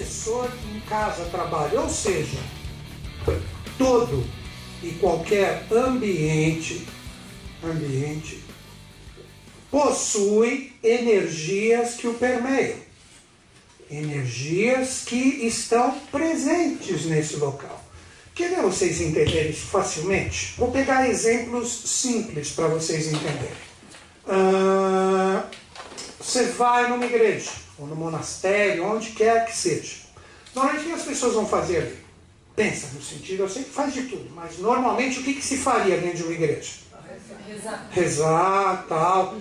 obsessor que em casa trabalha, ou seja, todo e qualquer ambiente, ambiente possui energias que o permeiam, energias que estão presentes nesse local. Quer vocês entenderem isso facilmente? Vou pegar exemplos simples para vocês entenderem. Uh, você vai numa igreja, ou no monastério, onde quer que seja. Normalmente o que as pessoas vão fazer ali? Pensa no sentido, eu sei que faz de tudo, mas normalmente o que, que se faria dentro de uma igreja? Rezar. Rezar, tal.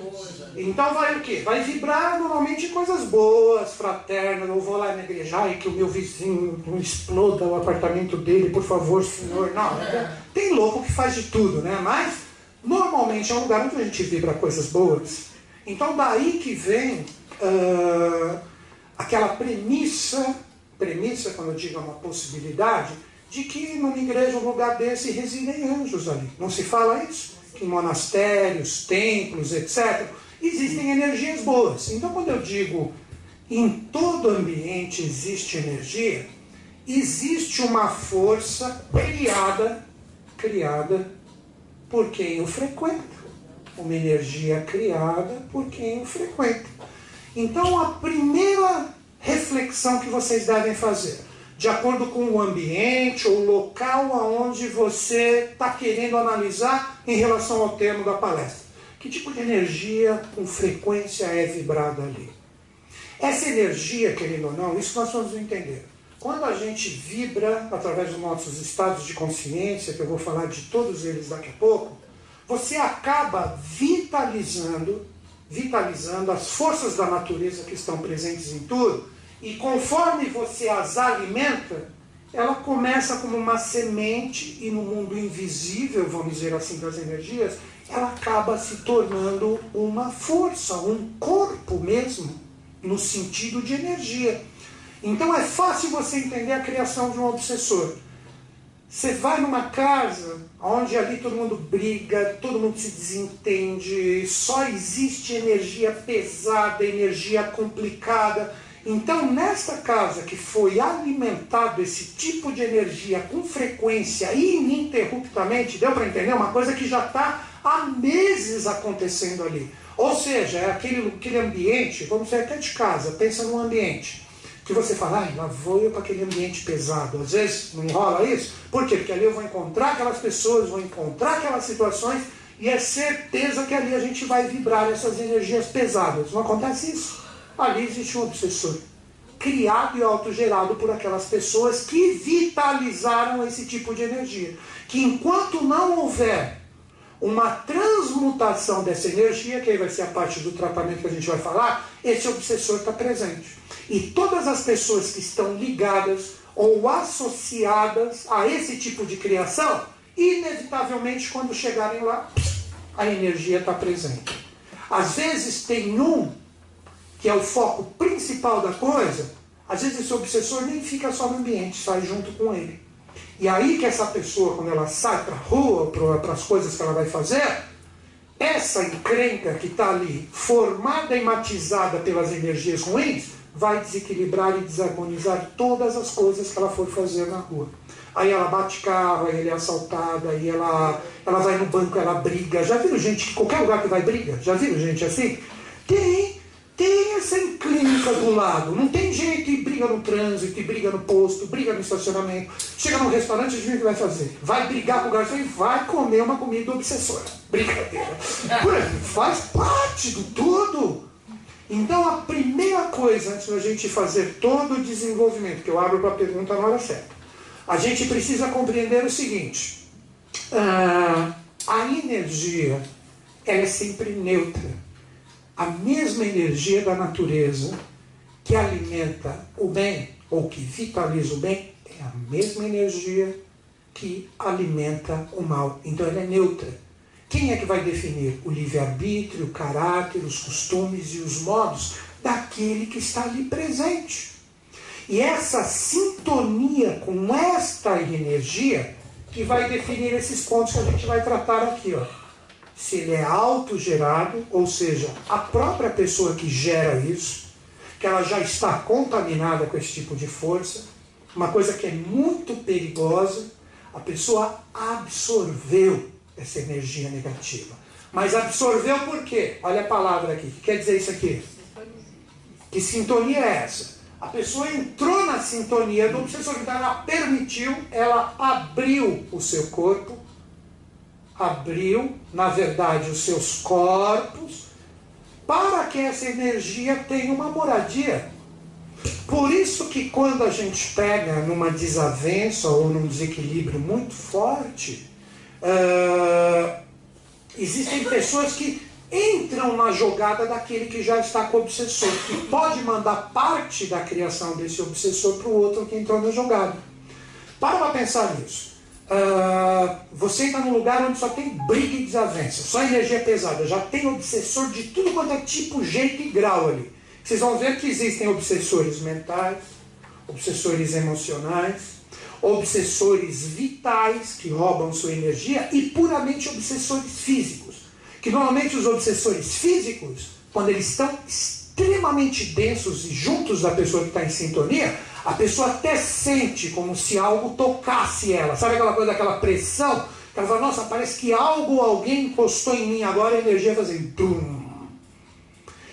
Então vai o quê? Vai vibrar normalmente coisas boas, fraternas. Eu vou lá na igreja e que o meu vizinho não exploda o apartamento dele, por favor, senhor. Não, é. tem louco que faz de tudo, né? Mas normalmente é um lugar onde a gente vibra coisas boas. Então daí que vem uh, aquela premissa, premissa quando eu digo uma possibilidade, de que numa igreja, um lugar desse, residem anjos ali. Não se fala isso? Que em monastérios, templos, etc existem energias boas. Então, quando eu digo em todo ambiente existe energia, existe uma força criada, criada por quem o frequenta. Uma energia criada por quem o frequenta. Então, a primeira reflexão que vocês devem fazer, de acordo com o ambiente ou local aonde você está querendo analisar em relação ao termo da palestra. Que tipo de energia com frequência é vibrada ali? Essa energia, querendo ou não, isso nós vamos entender. Quando a gente vibra através dos nossos estados de consciência, que eu vou falar de todos eles daqui a pouco, você acaba vitalizando, vitalizando as forças da natureza que estão presentes em tudo, e conforme você as alimenta, ela começa como uma semente e no mundo invisível, vamos dizer assim, das energias, ela acaba se tornando uma força, um corpo mesmo, no sentido de energia. Então é fácil você entender a criação de um obsessor. Você vai numa casa onde ali todo mundo briga, todo mundo se desentende, só existe energia pesada, energia complicada. Então, nesta casa que foi alimentado esse tipo de energia com frequência ininterruptamente, deu para entender? Uma coisa que já está há meses acontecendo ali. Ou seja, é aquele, aquele ambiente, vamos sair até de casa, pensa num ambiente que você fala, ah, lá vou eu para aquele ambiente pesado. Às vezes não rola isso. Por quê? Porque ali eu vou encontrar aquelas pessoas, vou encontrar aquelas situações e é certeza que ali a gente vai vibrar essas energias pesadas. Não acontece isso? Ali existe um obsessor criado e autogerado por aquelas pessoas que vitalizaram esse tipo de energia. Que enquanto não houver uma transmutação dessa energia, que aí vai ser a parte do tratamento que a gente vai falar, esse obsessor está presente. E todas as pessoas que estão ligadas ou associadas a esse tipo de criação, inevitavelmente, quando chegarem lá, a energia está presente. Às vezes tem um, que é o foco principal da coisa, às vezes esse obsessor nem fica só no ambiente, sai junto com ele. E aí que essa pessoa, quando ela sai para a rua, para as coisas que ela vai fazer, essa encrenca que está ali, formada e matizada pelas energias ruins, vai desequilibrar e desarmonizar todas as coisas que ela for fazer na rua. Aí ela bate carro, aí ela é assaltada, aí ela, ela vai no banco, ela briga. Já viram gente que qualquer lugar que vai briga? Já viram gente assim? Tem tem essa encrenca do lado. Não tem jeito e briga no trânsito, e briga no posto, briga no estacionamento. Chega num restaurante, o que vai fazer? Vai brigar com o garçom e vai comer uma comida obsessora. Brincadeira. Faz parte do tudo. Então a primeira coisa, antes da gente fazer todo o desenvolvimento, que eu abro para a pergunta na hora certa, a gente precisa compreender o seguinte. Ah, a energia ela é sempre neutra a mesma energia da natureza que alimenta o bem ou que vitaliza o bem é a mesma energia que alimenta o mal. Então ela é neutra. Quem é que vai definir o livre-arbítrio, o caráter, os costumes e os modos daquele que está ali presente? E essa sintonia com esta energia que vai definir esses pontos que a gente vai tratar aqui, ó se ele é autogerado, ou seja, a própria pessoa que gera isso, que ela já está contaminada com esse tipo de força. Uma coisa que é muito perigosa, a pessoa absorveu essa energia negativa. Mas absorveu por quê? Olha a palavra aqui. O que quer dizer isso aqui? Que sintonia é essa? A pessoa entrou na sintonia do obsessor, então ela permitiu, ela abriu o seu corpo, abriu, na verdade, os seus corpos, para que essa energia tenha uma moradia. Por isso que quando a gente pega numa desavença ou num desequilíbrio muito forte, uh, existem pessoas que entram na jogada daquele que já está com o obsessor, que pode mandar parte da criação desse obsessor para o outro que entrou na jogada. Para para pensar nisso. Uh, você está num lugar onde só tem briga e desavença, só energia pesada, já tem obsessor de tudo quanto é tipo, jeito e grau ali. Vocês vão ver que existem obsessores mentais, obsessores emocionais, obsessores vitais que roubam sua energia e puramente obsessores físicos. Que normalmente os obsessores físicos, quando eles estão extremamente densos e juntos da pessoa que está em sintonia, a pessoa até sente como se algo tocasse ela. Sabe aquela coisa daquela pressão? Ela fala, nossa, parece que algo, alguém encostou em mim agora a energia fazendo.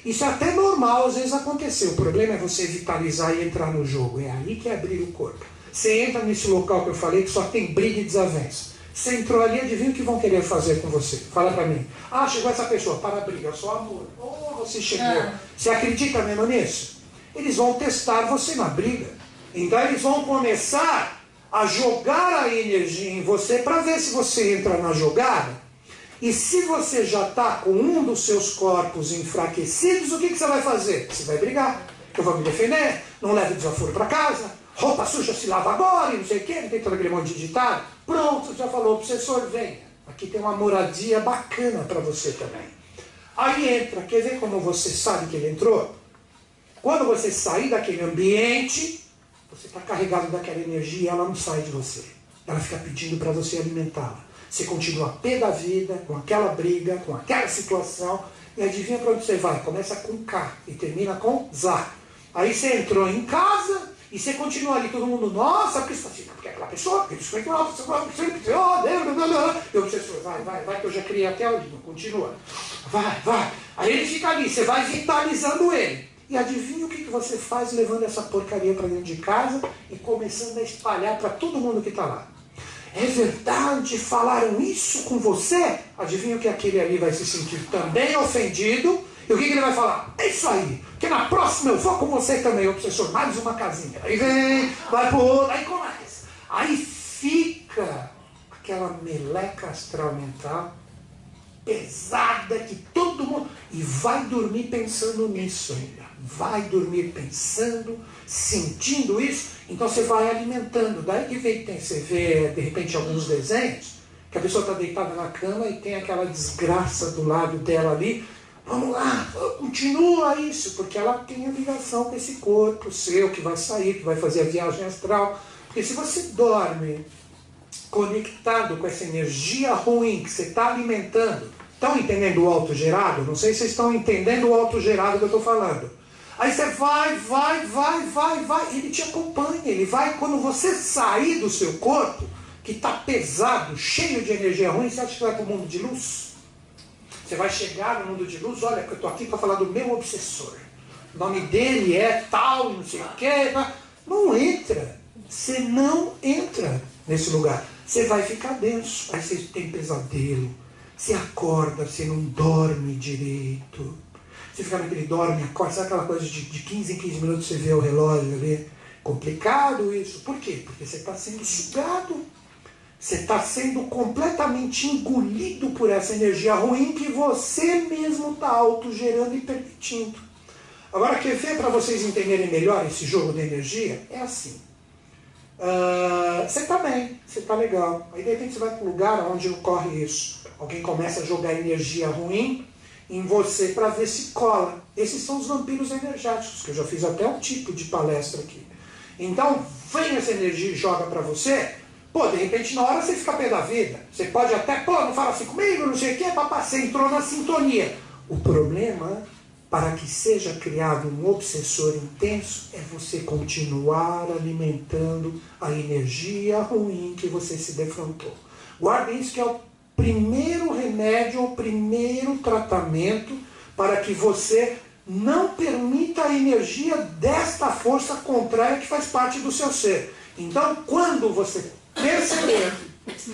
Isso é até normal, às vezes acontecer. O problema é você vitalizar e entrar no jogo. É aí que é abrir o corpo. Você entra nesse local que eu falei que só tem briga e desavença. Você entrou ali, adivinha o que vão querer fazer com você? Fala para mim. Ah, chegou essa pessoa, para a briga, só amor. Oh, você chegou. Ah. Você acredita mesmo nisso? Eles vão testar você na briga. Então eles vão começar a jogar a energia em você para ver se você entra na jogada. E se você já está com um dos seus corpos enfraquecidos, o que, que você vai fazer? Você vai brigar. Eu vou me defender, não leve desaforo para casa, roupa suja se lava agora e não sei o não tem todo aquele monte de ditado. Pronto, já falou, obsessor, venha. Aqui tem uma moradia bacana para você também. Aí entra, quer ver como você sabe que ele entrou? Quando você sair daquele ambiente, você está carregado daquela energia e ela não sai de você. Ela fica pedindo para você alimentá-la. Você continua a pé da vida, com aquela briga, com aquela situação, e adivinha para onde você vai? Começa com K e termina com Zá. Aí você entrou em casa, e você continua ali, todo mundo, nossa, porque assim, porque aquela pessoa, porque isso foi que nossa, oh, Deus, eu obsessor, vai, vai, vai, que eu já criei até o livro, continua. Vai, vai. Aí ele fica ali, você vai vitalizando ele. E adivinha o que, que você faz levando essa porcaria para dentro de casa e começando a espalhar para todo mundo que está lá. É verdade, falaram isso com você? Adivinha o que aquele ali vai se sentir também ofendido e o que, que, ele vai falar? É isso aí, que na próxima eu vou com você também, obsessor, mais uma casinha. Aí vem, vai pro outro, aí começa. Aí fica aquela meleca astral mental pesada que todo mundo. E vai dormir pensando nisso ainda. Vai dormir pensando, sentindo isso. Então você vai alimentando. Daí que vem, tem, você vê, de repente, alguns desenhos, que a pessoa está deitada na cama e tem aquela desgraça do lado dela ali Vamos lá, continua isso, porque ela tem a ligação com esse corpo seu que vai sair, que vai fazer a viagem astral. Porque se você dorme conectado com essa energia ruim que você está alimentando, estão entendendo o autogerado? Não sei se vocês estão entendendo o autogerado que eu estou falando. Aí você vai, vai, vai, vai, vai, ele te acompanha, ele vai quando você sair do seu corpo, que está pesado, cheio de energia ruim, você acha que vai para o mundo de luz? Você vai chegar no mundo de luz, olha, eu estou aqui para falar do meu obsessor. O nome dele é tal, não sei o quê. Não entra. Você não entra nesse lugar. Você vai ficar denso. Aí você tem pesadelo. Você acorda, você não dorme direito. Você fica naquele dorme, acorda. Sabe aquela coisa de, de 15 em 15 minutos você vê o relógio ali? Complicado isso. Por quê? Porque você está sendo sugado você está sendo completamente engolido por essa energia ruim que você mesmo está autogerando e permitindo. Agora, quer ver para vocês entenderem melhor esse jogo de energia? É assim. Uh, você está bem, você está legal. Aí de repente você vai para um lugar onde ocorre isso. Alguém começa a jogar energia ruim em você para ver se cola. Esses são os vampiros energéticos, que eu já fiz até um tipo de palestra aqui. Então, vem essa energia e joga para você, Pô, de repente na hora você fica pé da vida. Você pode até, pô, não fala assim comigo, não sei o quê, papá, você entrou na sintonia. O problema para que seja criado um obsessor intenso é você continuar alimentando a energia ruim que você se defrontou. Guardem isso que é o primeiro remédio, o primeiro tratamento para que você não permita a energia desta força contrária que faz parte do seu ser. Então, quando você perceber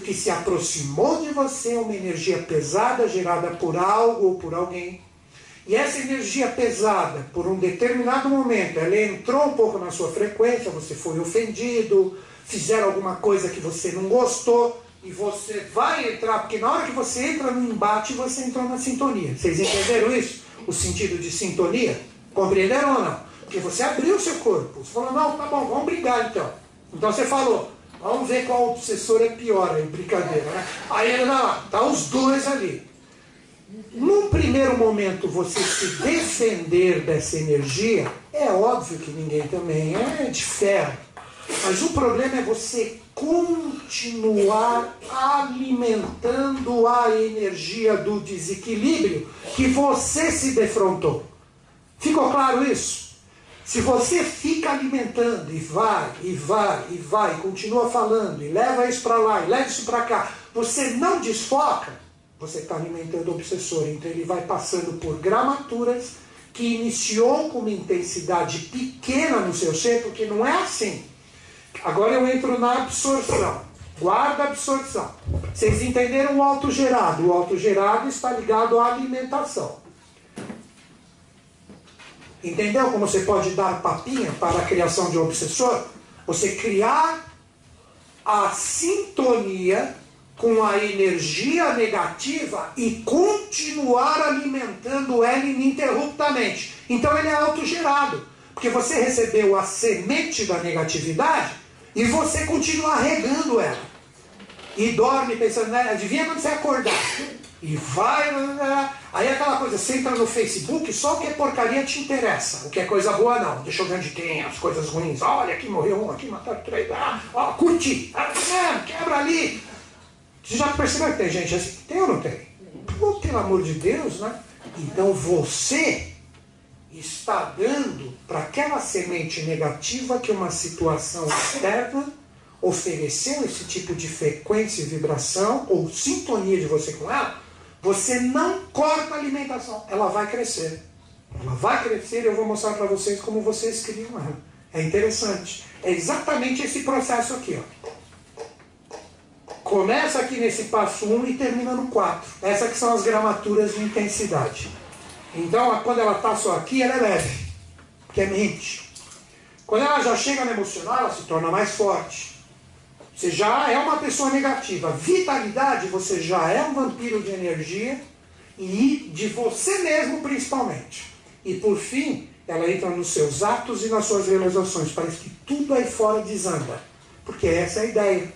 que se aproximou de você uma energia pesada gerada por algo ou por alguém, e essa energia pesada, por um determinado momento, ela entrou um pouco na sua frequência, você foi ofendido, fizeram alguma coisa que você não gostou, e você vai entrar, porque na hora que você entra no embate, você entrou na sintonia. Vocês entenderam isso? O sentido de sintonia? Compreenderam ou não? Porque você abriu o seu corpo. Você falou, não, tá bom, vamos brigar então. Então você falou, vamos ver qual obsessor é pior aí, brincadeira, né? Aí ele, não, tá os dois ali. Num primeiro momento, você se defender dessa energia, é óbvio que ninguém também é de ferro. Mas o problema é você continuar alimentando a energia do desequilíbrio que você se defrontou. Ficou claro isso? Se você fica alimentando e vai, e vai, e vai, e continua falando, e leva isso para lá, e leva isso para cá, você não desfoca, você está alimentando o obsessor. Então ele vai passando por gramaturas que iniciou com uma intensidade pequena no seu ser, porque não é assim. Agora eu entro na absorção. Guarda a absorção. Vocês entenderam o autogerado? O autogerado está ligado à alimentação. Entendeu como você pode dar papinha para a criação de um obsessor? Você criar a sintonia com a energia negativa e continuar alimentando ela ininterruptamente. Então ele é autogerado. Porque você recebeu a semente da negatividade e você continua regando ela. E dorme pensando, né? adivinha quando você acordar? E vai. Aí aquela coisa, você entra no Facebook, só o que é porcaria te interessa. O que é coisa boa, não. Deixa eu ver onde tem as coisas ruins. Olha, aqui morreu um, aqui mataram três. Ah, ó, curti. Ah, quebra ali. Você já percebeu que tem gente assim? Tem ou não tem? Pô, pelo amor de Deus, né? Então você está dando para aquela semente negativa que uma situação externa ofereceu esse tipo de frequência e vibração ou sintonia de você com ela, você não corta a alimentação, ela vai crescer. Ela vai crescer e eu vou mostrar para vocês como vocês criam ela. É interessante. É exatamente esse processo aqui. Ó. Começa aqui nesse passo 1 e termina no 4. Essas que são as gramaturas de intensidade. Então, quando ela está só aqui, ela é leve, que é mente. Quando ela já chega no emocional, ela se torna mais forte. Você já é uma pessoa negativa. Vitalidade, você já é um vampiro de energia e de você mesmo principalmente. E por fim, ela entra nos seus atos e nas suas realizações. Parece que tudo aí fora desanda. Porque essa é a ideia.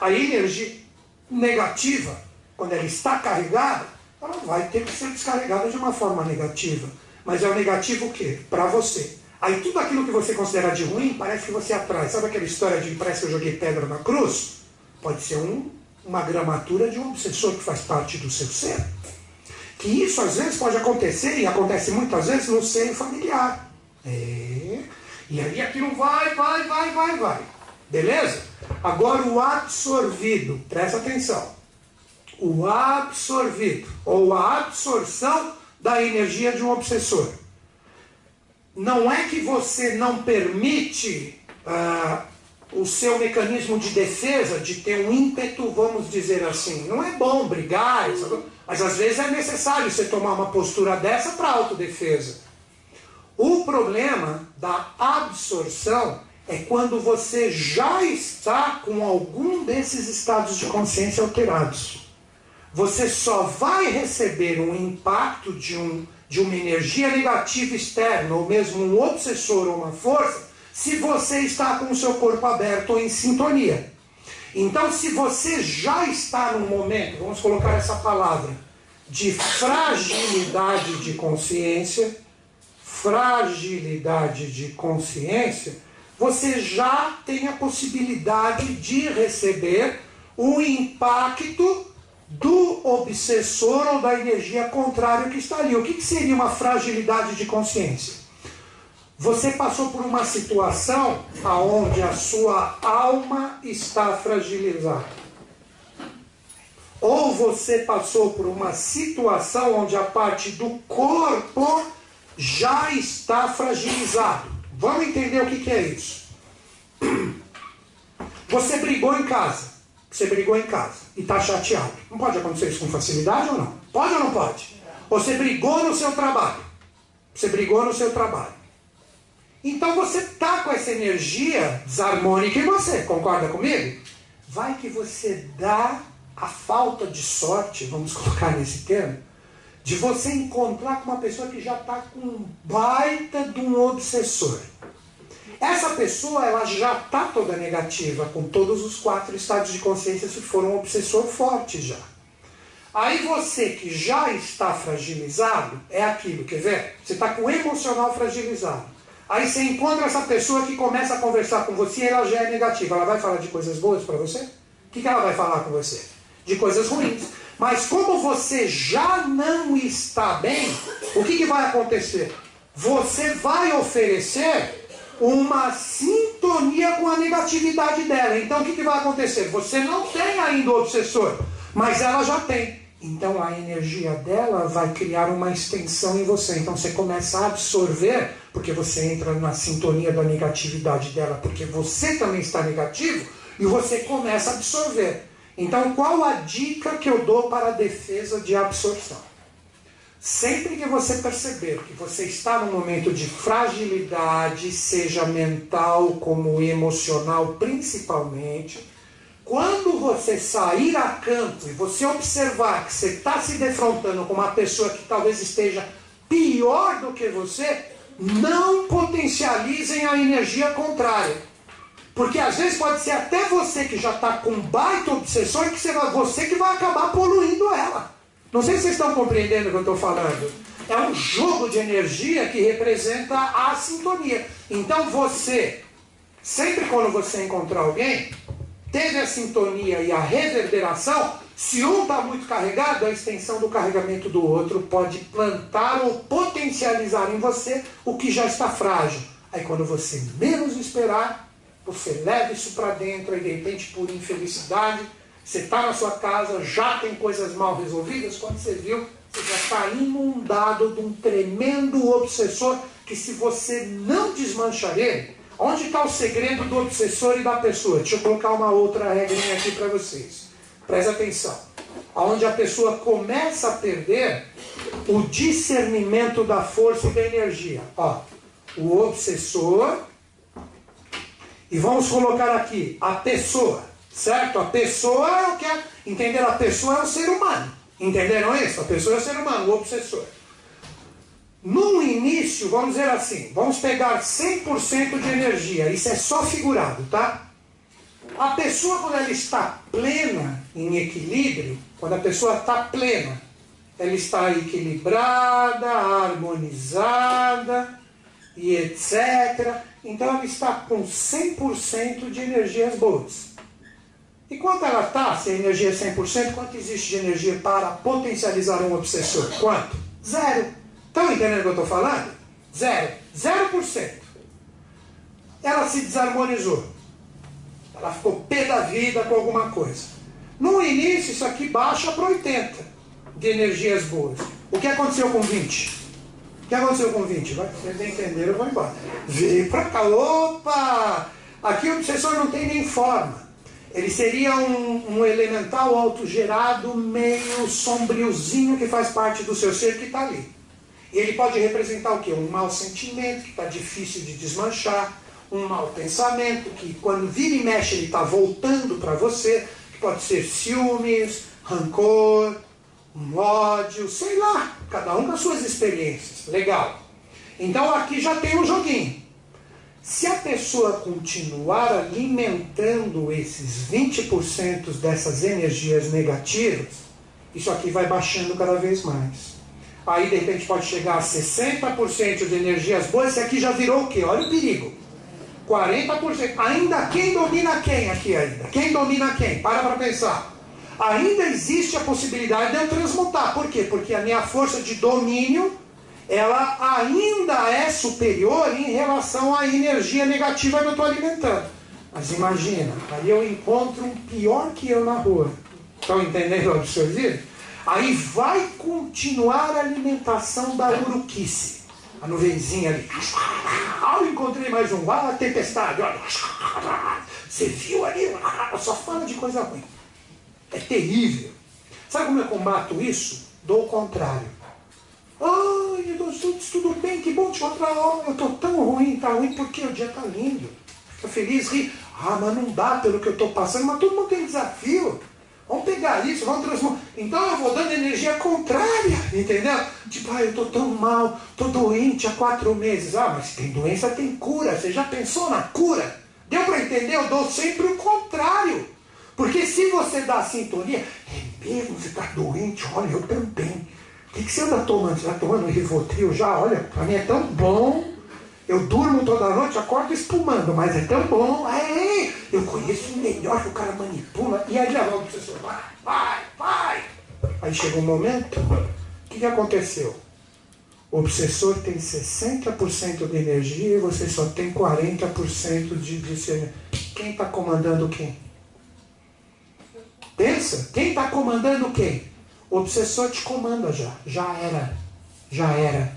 A energia negativa, quando ela está carregada, ela vai ter que ser descarregada de uma forma negativa. Mas é o negativo o quê? Para você. Aí tudo aquilo que você considera de ruim, parece que você atrai. Sabe aquela história de parece que eu joguei pedra na cruz? Pode ser um, uma gramatura de um obsessor que faz parte do seu ser. Que isso às vezes pode acontecer, e acontece muitas vezes no seio familiar. É. E aí aquilo vai, vai, vai, vai, vai. Beleza? Agora o absorvido, presta atenção o absorvido ou a absorção da energia de um obsessor. Não é que você não permite uh, o seu mecanismo de defesa de ter um ímpeto, vamos dizer assim. Não é bom brigar, mas às vezes é necessário você tomar uma postura dessa para autodefesa. O problema da absorção é quando você já está com algum desses estados de consciência alterados você só vai receber um impacto de, um, de uma energia negativa externa, ou mesmo um obsessor ou uma força, se você está com o seu corpo aberto ou em sintonia. Então, se você já está num momento, vamos colocar essa palavra, de fragilidade de consciência, fragilidade de consciência, você já tem a possibilidade de receber o impacto do obsessor ou da energia contrária que está ali. O que, que seria uma fragilidade de consciência? Você passou por uma situação onde a sua alma está fragilizada. Ou você passou por uma situação onde a parte do corpo já está fragilizado. Vamos entender o que, que é isso. Você brigou em casa. Você brigou em casa e está chateado. Não pode acontecer isso com facilidade ou não? Pode ou não pode? Você brigou no seu trabalho. Você brigou no seu trabalho. Então você está com essa energia desarmônica em você, concorda comigo? Vai que você dá a falta de sorte, vamos colocar nesse termo, de você encontrar com uma pessoa que já está com um baita de um obsessor. Essa pessoa ela já está toda negativa, com todos os quatro estados de consciência se for um obsessor forte já. Aí você que já está fragilizado, é aquilo, quer ver? Você está com o emocional fragilizado. Aí você encontra essa pessoa que começa a conversar com você e ela já é negativa. Ela vai falar de coisas boas para você? O que, que ela vai falar com você? De coisas ruins. Mas como você já não está bem, o que, que vai acontecer? Você vai oferecer uma sintonia com a negatividade dela. Então o que, que vai acontecer? Você não tem ainda o obsessor, mas ela já tem. Então a energia dela vai criar uma extensão em você. Então você começa a absorver, porque você entra na sintonia da negatividade dela, porque você também está negativo, e você começa a absorver. Então qual a dica que eu dou para a defesa de absorção? Sempre que você perceber que você está num momento de fragilidade, seja mental como emocional principalmente, quando você sair a campo e você observar que você está se defrontando com uma pessoa que talvez esteja pior do que você, não potencializem a energia contrária. Porque às vezes pode ser até você que já está com baita obsessor que você que vai acabar poluindo ela. Não sei se vocês estão compreendendo o que eu estou falando. É um jogo de energia que representa a sintonia. Então você, sempre quando você encontrar alguém, teve a sintonia e a reverberação, se um está muito carregado, a extensão do carregamento do outro pode plantar ou potencializar em você o que já está frágil. Aí quando você menos esperar, você leva isso para dentro e de repente por infelicidade você está na sua casa, já tem coisas mal resolvidas, quando você viu, você já está inundado de um tremendo obsessor que se você não desmanchar ele, onde está o segredo do obsessor e da pessoa? Deixa eu colocar uma outra regrinha aqui para vocês. Presta atenção. Onde a pessoa começa a perder o discernimento da força e da energia. Ó, o obsessor, e vamos colocar aqui a pessoa. Certo? A pessoa é o que é. Entenderam? A pessoa é o ser humano. Entenderam isso? A pessoa é o ser humano, o obsessor. No início, vamos dizer assim, vamos pegar 100% de energia. Isso é só figurado, tá? A pessoa, quando ela está plena, em equilíbrio, quando a pessoa está plena, ela está equilibrada, harmonizada e etc. Então ela está com 100% de energias boas. E quanto ela está, se a energia é 100%, quanto existe de energia para potencializar um obsessor? Quanto? Zero. Estão entendendo o que eu estou falando? Zero. Zero por cento. Ela se desarmonizou. Ela ficou pé da vida com alguma coisa. No início, isso aqui baixa para 80 de energias boas. O que aconteceu com 20? O que aconteceu com 20? Vai, vocês entenderam, eu vou embora. Veio para cá. Opa! Aqui o obsessor não tem nem forma. Ele seria um, um elemental autogerado meio sombriozinho que faz parte do seu ser que está ali. E ele pode representar o quê? Um mau sentimento que está difícil de desmanchar, um mau pensamento que quando vira e mexe ele está voltando para você, que pode ser ciúmes, rancor, um ódio, sei lá, cada um com as suas experiências. Legal. Então aqui já tem um joguinho. Se a pessoa continuar alimentando esses 20% dessas energias negativas, isso aqui vai baixando cada vez mais. Aí de repente pode chegar a 60% de energias boas, esse aqui já virou o quê? Olha o perigo. 40%. Ainda quem domina quem aqui ainda? Quem domina quem? Para para pensar. ainda existe a possibilidade de eu transmutar. Por quê? Porque a minha força de domínio ela ainda é superior em relação à energia negativa que eu estou alimentando. Mas imagina, aí eu encontro um pior que eu na rua. Estão entendendo o absurdo? Aí vai continuar a alimentação da uruquice. A nuvenzinha ali. Ah, eu encontrei mais um. Ah, tempestade. Olha. Você viu ali? Só fala de coisa ruim. É terrível. Sabe como eu combato isso? Do contrário. Ai, tudo, tudo bem, que bom te encontrar. Oh, eu estou tão ruim, tá ruim porque o dia está lindo. Fica feliz, ri. Ah, mas não dá pelo que eu estou passando, mas todo mundo tem desafio. Vamos pegar isso, vamos transformar. Então eu vou dando energia contrária, entendeu? Tipo, ah, eu estou tão mal, estou doente há quatro meses. Ah, mas tem doença, tem cura. Você já pensou na cura? Deu para entender? Eu dou sempre o contrário. Porque se você dá a sintonia, é mesmo, você está doente, olha, eu também. Que, que você anda tomando? Está tomando Rivotril já? Olha, para mim é tão bom. Eu durmo toda noite, acordo espumando, mas é tão bom. É, eu conheço melhor que o cara manipula. E aí leva o professor, vai, vai, vai. Aí chega um momento, o que, que aconteceu? O obsessor tem 60% de energia e você só tem 40% de discernimento. Quem está comandando quem? Pensa, quem está comandando quem? O obsessor te comanda já. Já era. Já era.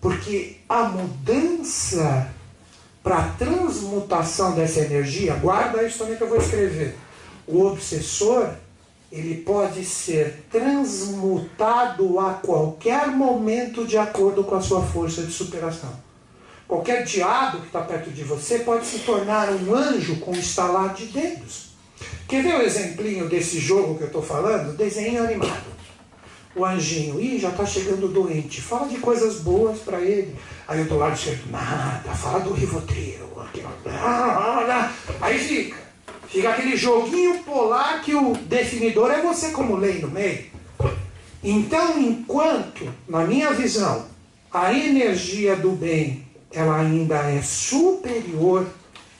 Porque a mudança para a transmutação dessa energia, guarda isso também que eu vou escrever. O obsessor, ele pode ser transmutado a qualquer momento de acordo com a sua força de superação. Qualquer diabo que está perto de você pode se tornar um anjo com um estalar de dedos. Quer ver o exemplinho desse jogo que eu estou falando? Desenho animado. O anjinho, ih, já está chegando doente. Fala de coisas boas para ele. Aí eu do lado chego, nada, fala do Rivotril. Aí fica. Fica aquele joguinho polar que o definidor é você como lei no meio. Então, enquanto, na minha visão, a energia do bem ela ainda é superior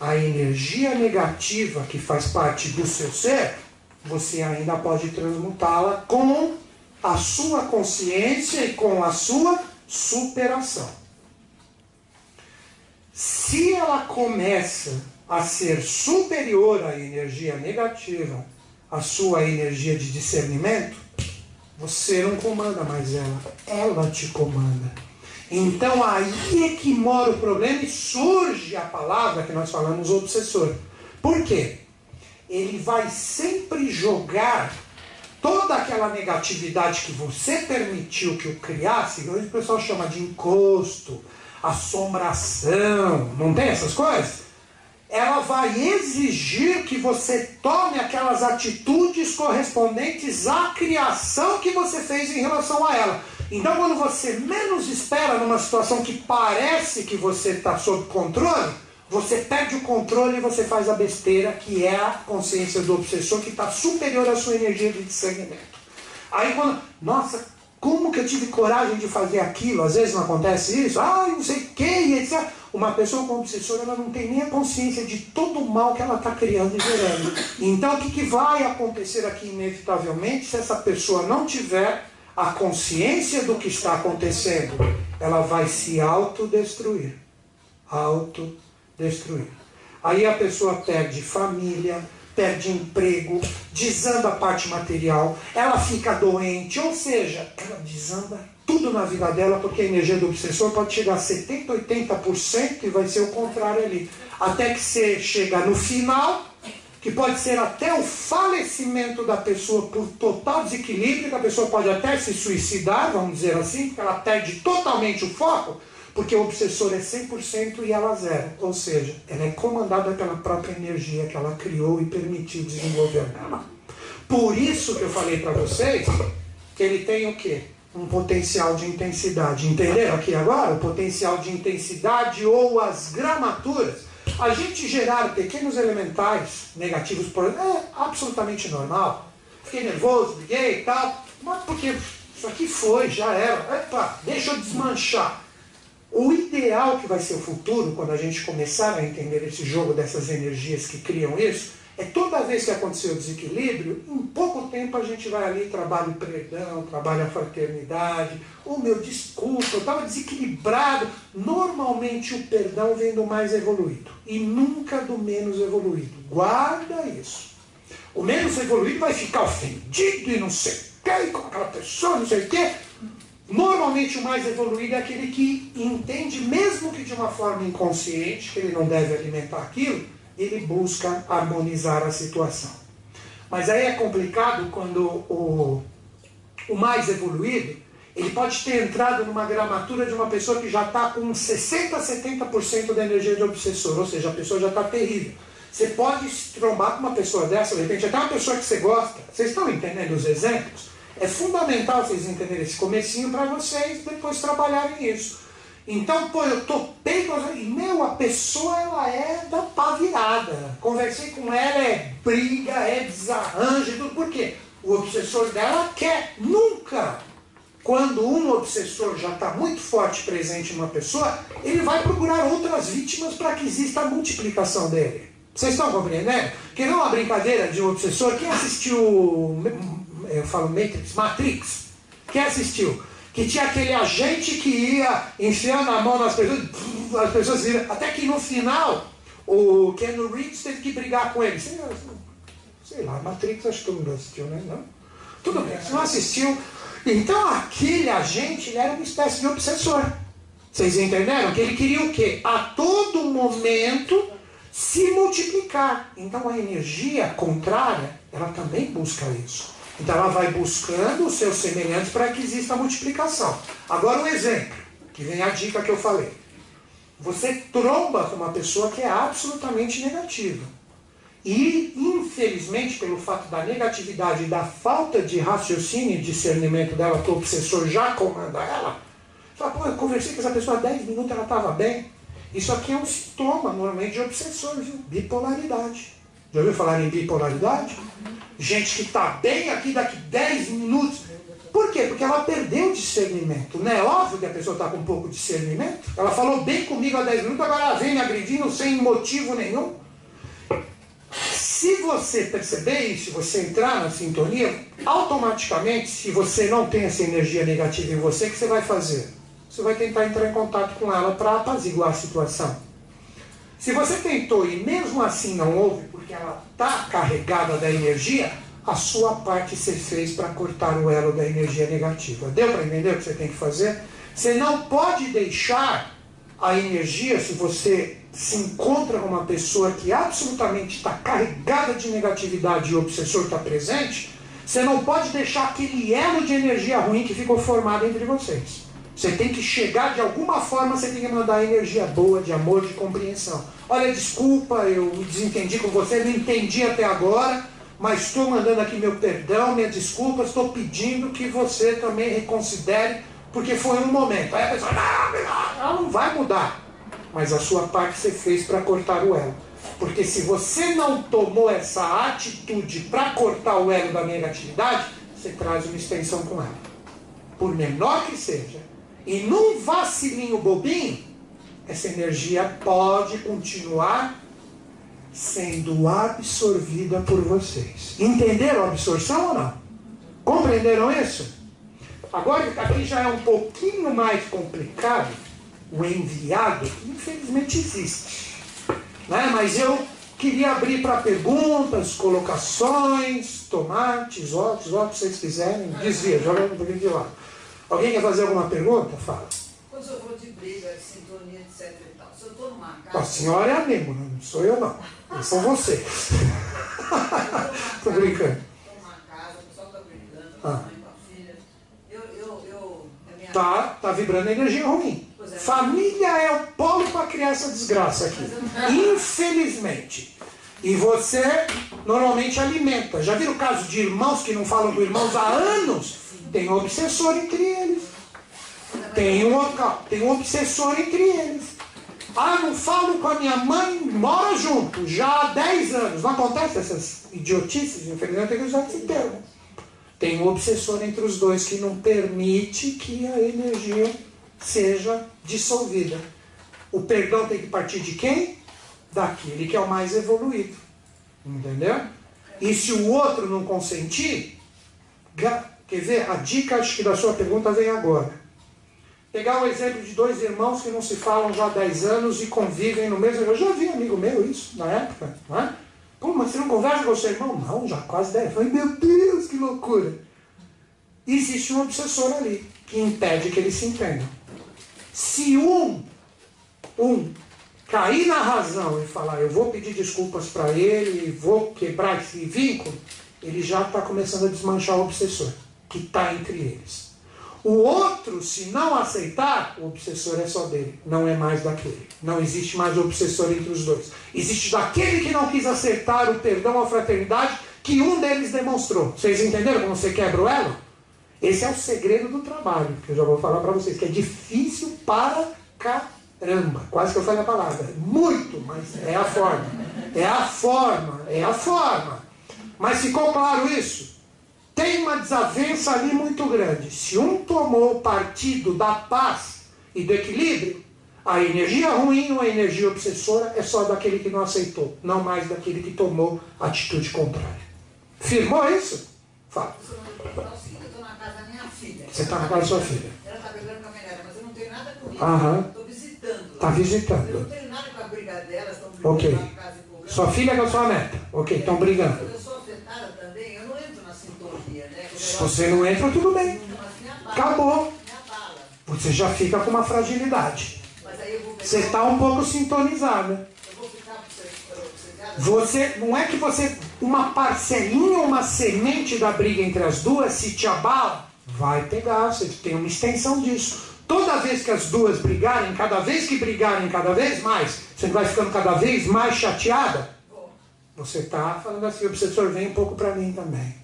a energia negativa que faz parte do seu ser, você ainda pode transmutá-la com a sua consciência e com a sua superação. Se ela começa a ser superior à energia negativa, à sua energia de discernimento, você não comanda mais ela, ela te comanda. Então aí é que mora o problema e surge a palavra que nós falamos obsessor. Por quê? Ele vai sempre jogar toda aquela negatividade que você permitiu que o criasse, hoje o pessoal chama de encosto, assombração, não tem essas coisas? Ela vai exigir que você tome aquelas atitudes correspondentes à criação que você fez em relação a ela. Então, quando você menos espera numa situação que parece que você está sob controle, você perde o controle e você faz a besteira, que é a consciência do obsessor, que está superior à sua energia de discernimento. Aí, quando, nossa, como que eu tive coragem de fazer aquilo? Às vezes não acontece isso, ah, não sei o que, etc. Uma pessoa com obsessor, ela não tem nem a consciência de todo o mal que ela está criando e gerando. Então, o que, que vai acontecer aqui, inevitavelmente, se essa pessoa não tiver a consciência do que está acontecendo, ela vai se autodestruir. Autodestruir. Aí a pessoa perde família, perde emprego, desanda a parte material, ela fica doente, ou seja, ela desanda tudo na vida dela, porque a energia do obsessor pode chegar a 70%, 80% e vai ser o contrário ali. Até que você chega no final, que pode ser até o falecimento da pessoa por total desequilíbrio, que a pessoa pode até se suicidar, vamos dizer assim, porque ela perde totalmente o foco, porque o obsessor é 100% e ela zero. Ou seja, ela é comandada pela própria energia que ela criou e permitiu desenvolver nela. Por isso que eu falei para vocês que ele tem o quê? Um potencial de intensidade. Entenderam aqui agora? O potencial de intensidade ou as gramaturas a gente gerar pequenos elementais negativos por é absolutamente normal. Fiquei nervoso, liguei e tal, mas porque isso aqui foi, já era. Epa, deixa eu desmanchar. O ideal que vai ser o futuro, quando a gente começar a entender esse jogo dessas energias que criam isso, É toda vez que acontecer o desequilíbrio, em pouco tempo a gente vai ali, trabalha o perdão, trabalha a fraternidade. Oh meu, desculpa, eu estava desequilibrado. Normalmente o perdão vem do mais evoluído e nunca do menos evoluído. Guarda isso. O menos evoluído vai ficar ofendido e não sei o que, com aquela pessoa, não sei o que. Normalmente o mais evoluído é aquele que entende, mesmo que de uma forma inconsciente, que ele não deve alimentar aquilo, ele busca harmonizar a situação. Mas aí é complicado quando o, o mais evoluído, ele pode ter entrado numa gramatura de uma pessoa que já está com 60%, 70% da energia de obsessor, ou seja, a pessoa já está terrível. Você pode se trombar com uma pessoa dessa, de repente, até uma pessoa que você gosta. Vocês estão entendendo os exemplos? É fundamental vocês entenderem esse comecinho para vocês depois trabalharem isso. Então, pô, eu topei com e meu, a pessoa ela é da pá virada. Conversei com ela, é briga, é desarranjo, tudo. Por quê? O obsessor dela quer nunca. Quando um obsessor já está muito forte presente em uma pessoa, ele vai procurar outras vítimas para que exista a multiplicação dele. Vocês estão compreendendo? Que não é uma brincadeira de um obsessor. Quem assistiu, eu falo Matrix, Matrix? Quem assistiu? Que tinha aquele agente que ia enfiando a mão nas pessoas, as pessoas viram. Até que no final, o Ken Reeves teve que brigar com ele. Sei, sei lá, Matrix acho que todo mundo assistiu, né? Não? Tudo bem, se não assistiu. Então aquele agente era uma espécie de obsessor. Vocês entenderam? Que ele queria o quê? A todo momento se multiplicar. Então a energia contrária, ela também busca isso. Então ela vai buscando os seus semelhantes para que exista a multiplicação. Agora um exemplo, que vem a dica que eu falei. Você tromba com uma pessoa que é absolutamente negativa. E, infelizmente, pelo fato da negatividade e da falta de raciocínio e discernimento dela, que o obsessor já comanda ela, fala, pô, eu conversei com essa pessoa há 10 minutos, ela estava bem. Isso aqui é um sintoma, normalmente, de obsessor, viu? Bipolaridade. Já ouviu falar em bipolaridade? Gente que está bem aqui daqui 10 minutos. Por quê? Porque ela perdeu o discernimento. Não é óbvio que a pessoa está com um pouco de discernimento? Ela falou bem comigo há 10 minutos, agora ela vem me agredindo sem motivo nenhum. Se você perceber isso, se você entrar na sintonia, automaticamente, se você não tem essa energia negativa em você, o que você vai fazer? Você vai tentar entrar em contato com ela para apaziguar a situação. Se você tentou e mesmo assim não houve, porque ela está carregada da energia, a sua parte você fez para cortar o elo da energia negativa. Deu para entender o que você tem que fazer? Você não pode deixar a energia, se você se encontra com uma pessoa que absolutamente está carregada de negatividade e o obsessor está presente, você não pode deixar aquele elo de energia ruim que ficou formado entre vocês. Você tem que chegar de alguma forma, você tem que mandar energia boa, de amor, de compreensão. Olha, desculpa, eu me desentendi com você, não entendi até agora, mas estou mandando aqui meu perdão, minha desculpa, estou pedindo que você também reconsidere, porque foi um momento. Aí a pessoa, não, ela não vai mudar. Mas a sua parte você fez para cortar o elo. Porque se você não tomou essa atitude para cortar o elo da negatividade, você traz uma extensão com ela. Por menor que seja, e num vacilinho bobinho, essa energia pode continuar sendo absorvida por vocês. Entenderam a absorção ou não? Compreenderam isso? Agora, aqui já é um pouquinho mais complicado. O enviado, infelizmente, existe. Né? Mas eu queria abrir para perguntas, colocações, tomates, ovos, ovos, se vocês quiserem. Desvia, joga um pouquinho de lado. Alguém quer fazer alguma pergunta? Fala. Quando eu vou de briga, sintonia, etc e tal, se eu estou numa casa... A senhora é amigo, não sou eu não. Eu sou você. Estou brincando. Estou numa casa, o pessoal está brigando, com a Ah. mãe, com a filha. Eu, eu, eu... a minha- Tá, tá vibrando energia ruim. É. Família é o polo para criar essa desgraça aqui. Infelizmente. E você normalmente alimenta. Já viram o caso de irmãos que não falam com irmãos há anos? Tem um obsessor entre eles. Tem um, tem um obsessor entre eles. Ah, não falo com a minha mãe, mora junto, já há 10 anos. Não acontece essas idiotices, infelizmente, tem que usar esse termo. Tem um obsessor entre os dois que não permite que a energia seja dissolvida. O perdão tem que partir de quem? Daquele que é o mais evoluído. Entendeu? E se o outro não consentir, quer ver? A dica acho que da sua pergunta vem agora. Pegar o exemplo de dois irmãos que não se falam já há 10 anos e convivem no mesmo. Eu já vi amigo meu isso na época, não é? Como, mas você não conversa com o seu irmão? Não, já quase 10. Eu falei, meu Deus, que loucura! Existe um obsessor ali que impede que eles se entendam. Se um, um cair na razão e falar, eu vou pedir desculpas para ele, vou quebrar esse vínculo, ele já está começando a desmanchar o obsessor que está entre eles. O outro, se não aceitar, o obsessor é só dele, não é mais daquele. Não existe mais obsessor entre os dois. Existe daquele que não quis acertar o perdão, a fraternidade, que um deles demonstrou. Vocês entenderam como você quebra o elo? Esse é o segredo do trabalho, que eu já vou falar para vocês, que é difícil para caramba. Quase que eu falei a palavra. Muito, mas é a forma. É a forma, é a forma. Mas ficou claro isso? Tem uma desavença ali muito grande. Se um tomou partido da paz e do equilíbrio, a energia ruim ou a energia obsessora é só daquele que não aceitou, não mais daquele que tomou atitude contrária. Firmou isso? Fala. Você está na casa da sua filha. Ela está brigando com a minha mas eu não tenho nada com isso. Estou visitando. Está visitando. Eu não tenho nada com a briga delas, estão brigando Ok. na casa e Sua filha com a sua neta. Ok, estão brigando. Eu sou afetada também, eu não entro na? Se você não entra, tudo bem. Acabou. Você já fica com uma fragilidade. Você está um pouco sintonizada. Você, não é que você, uma parcelinha, uma semente da briga entre as duas, se te abala, vai pegar, você tem uma extensão disso. Toda vez que as duas brigarem, cada vez que brigarem cada vez mais, você vai ficando cada vez mais chateada, você está falando assim, obsessor, vem um pouco para mim também.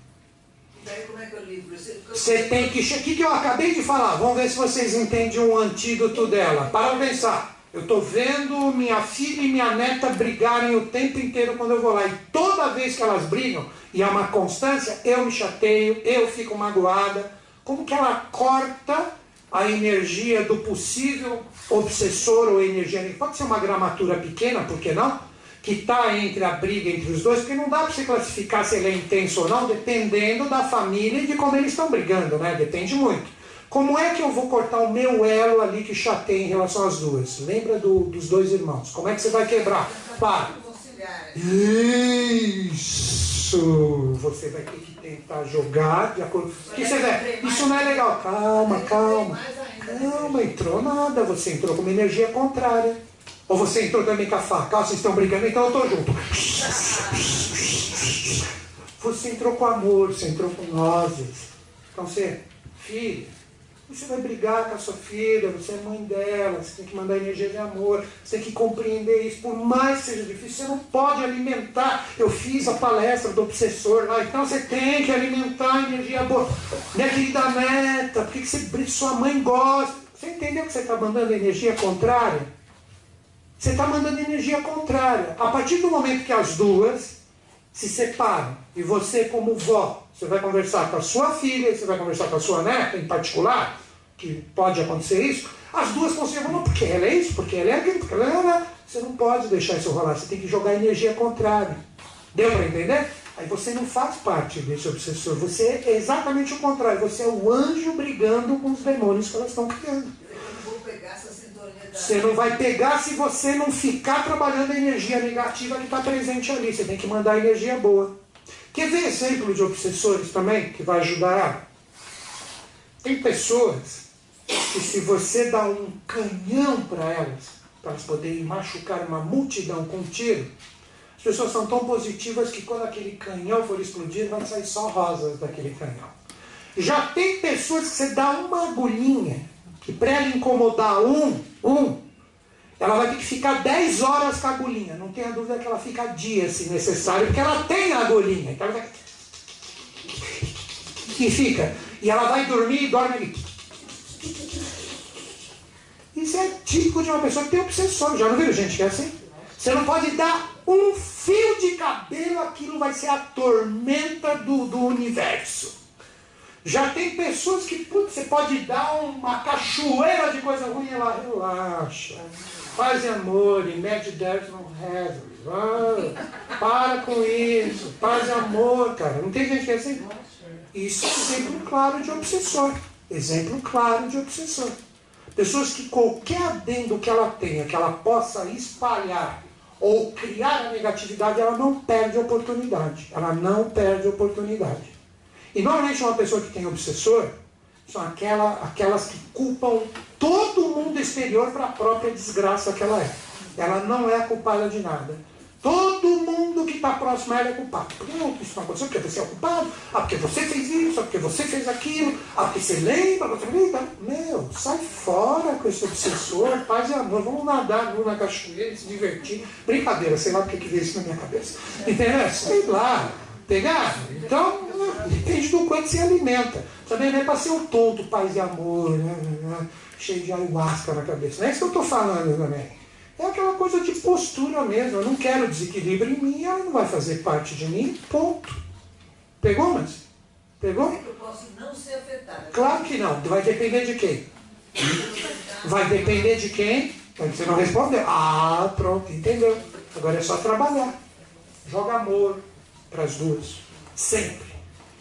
Você tem que. O que, que eu acabei de falar? Vamos ver se vocês entendem um antídoto dela. Para pensar. Eu estou vendo minha filha e minha neta brigarem o tempo inteiro quando eu vou lá. E toda vez que elas brigam, e é uma constância, eu me chateio, eu fico magoada. Como que ela corta a energia do possível obsessor ou energia? Pode ser uma gramatura pequena, por que não? Que está entre a briga entre os dois, porque não dá para você classificar se ele é intenso ou não, dependendo da família e de como eles estão brigando, né? Depende muito. Como é que eu vou cortar o meu elo ali que chateia em relação às duas? Lembra do, dos dois irmãos. Como é que você vai quebrar? Para. Isso! Você vai ter que tentar jogar de acordo. O que você vê? Isso não é legal. Calma, calma. Calma, entrou nada. Você entrou com uma energia contrária. Ou você entrou também com a faca, ah, vocês estão brincando, então eu estou junto. Você entrou com amor, você entrou com nozes. Então você, filha, você vai brigar com a sua filha, você é mãe dela, você tem que mandar energia de amor, você tem que compreender isso, por mais que seja difícil, você não pode alimentar. Eu fiz a palestra do obsessor lá, então você tem que alimentar a energia boa. Minha querida neta, por que, que você, sua mãe gosta? Você entendeu que você está mandando energia contrária? Você está mandando energia contrária. A partir do momento que as duas se separam, e você, como vó, você vai conversar com a sua filha, você vai conversar com a sua neta em particular, que pode acontecer isso, as duas vão ser, não, porque ela é isso, porque ela é aquilo, porque ela é. Ela. Você não pode deixar isso rolar, você tem que jogar energia contrária. Deu para entender? Aí você não faz parte desse obsessor, você é exatamente o contrário, você é o anjo brigando com os demônios que elas estão criando. Eu não vou pegar essa sintonia da. Você não vai pegar se você não ficar trabalhando a energia negativa que está presente ali. Você tem que mandar energia boa. Quer ver exemplo de obsessores também, que vai ajudar? Tem pessoas que se você dá um canhão para elas, para elas poderem machucar uma multidão com um tiro, as pessoas são tão positivas que quando aquele canhão for explodir, vai sair só rosas daquele canhão. Já tem pessoas que você dá uma agulhinha, que para ela incomodar um, um, ela vai ter que ficar 10 horas com a agulhinha. Não tenha dúvida que ela fica dias se necessário, porque ela tem a agulhinha. Então ela vai... E fica. E ela vai dormir e dorme ali. Isso é típico de uma pessoa que tem obsessão. Já não viram gente que é assim? Você não pode dar um fio de cabelo, aquilo vai ser a tormenta do, do universo. Já tem pessoas que, putz, você pode dar uma cachoeira de coisa ruim e ela relaxa. Faz amor, imagine there's no heaven. Ah, para com isso. Paz e amor, cara. Não tem gente que é assim? Isso é exemplo claro de obsessor. Exemplo claro de obsessor. Pessoas que qualquer adendo que ela tenha, que ela possa espalhar ou criar a negatividade, ela não perde oportunidade. Ela não perde oportunidade. E normalmente uma pessoa que tem obsessor são aquela, aquelas que culpam todo mundo exterior para a própria desgraça que ela é. Ela não é culpada de nada. Todo mundo que está próximo a ela é culpado. Porque não, isso não aconteceu porque você é o culpado. Ah, porque você fez isso, ah, porque você fez aquilo, ah, porque você lembra, você lembra. Meu, sai fora com esse obsessor, paz e amor. Vamos nadar nu na cachoeira, se divertir. Brincadeira, sei lá porque que veio isso na minha cabeça. Entendeu? Sei lá. Pegar? Então, depende do quanto se alimenta. Também não é para ser um tonto, paz e amor, né, né, né? cheio de ayahuasca na cabeça. Não é isso que eu estou falando também. É aquela coisa de postura mesmo. Eu não quero desequilíbrio em mim, ela não vai fazer parte de mim, ponto. Pegou, mas? Pegou? Eu posso não ser afetada. Claro que não. Vai depender de quem? Vai depender de quem? Você não respondeu. Ah, pronto, entendeu. Agora é só trabalhar. Joga amor, para as duas. Sempre.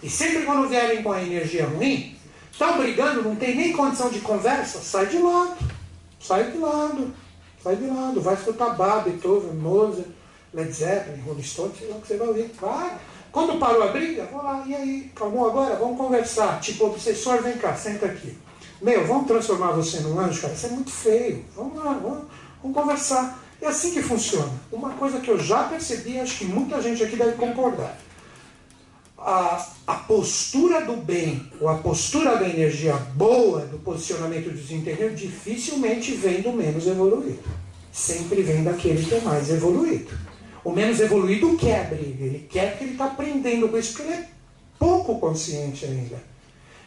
E sempre quando vierem com a energia ruim, estão brigando, não tem nem condição de conversa, sai de lado. Sai de lado. Sai de lado. Vai escutar Bach, Beethoven, Mozart, Led Zeppelin, Rolling Stones, sei lá o que você vai ouvir. Vai. Quando parou a briga, vou lá, e aí, calmou agora? Vamos conversar. Tipo, obsessor, vem cá, senta aqui. Meu, vamos transformar você num anjo, cara? Isso é muito feio. Vamos lá, vamos, vamos conversar. É assim que funciona. Uma coisa que eu já percebi, acho que muita gente aqui deve concordar. A, a postura do bem, ou a postura da energia boa, do posicionamento entendeu, dificilmente vem do menos evoluído. Sempre vem daquele que é mais evoluído. O menos evoluído quer briga, ele quer porque ele está aprendendo com isso, porque ele é pouco consciente ainda.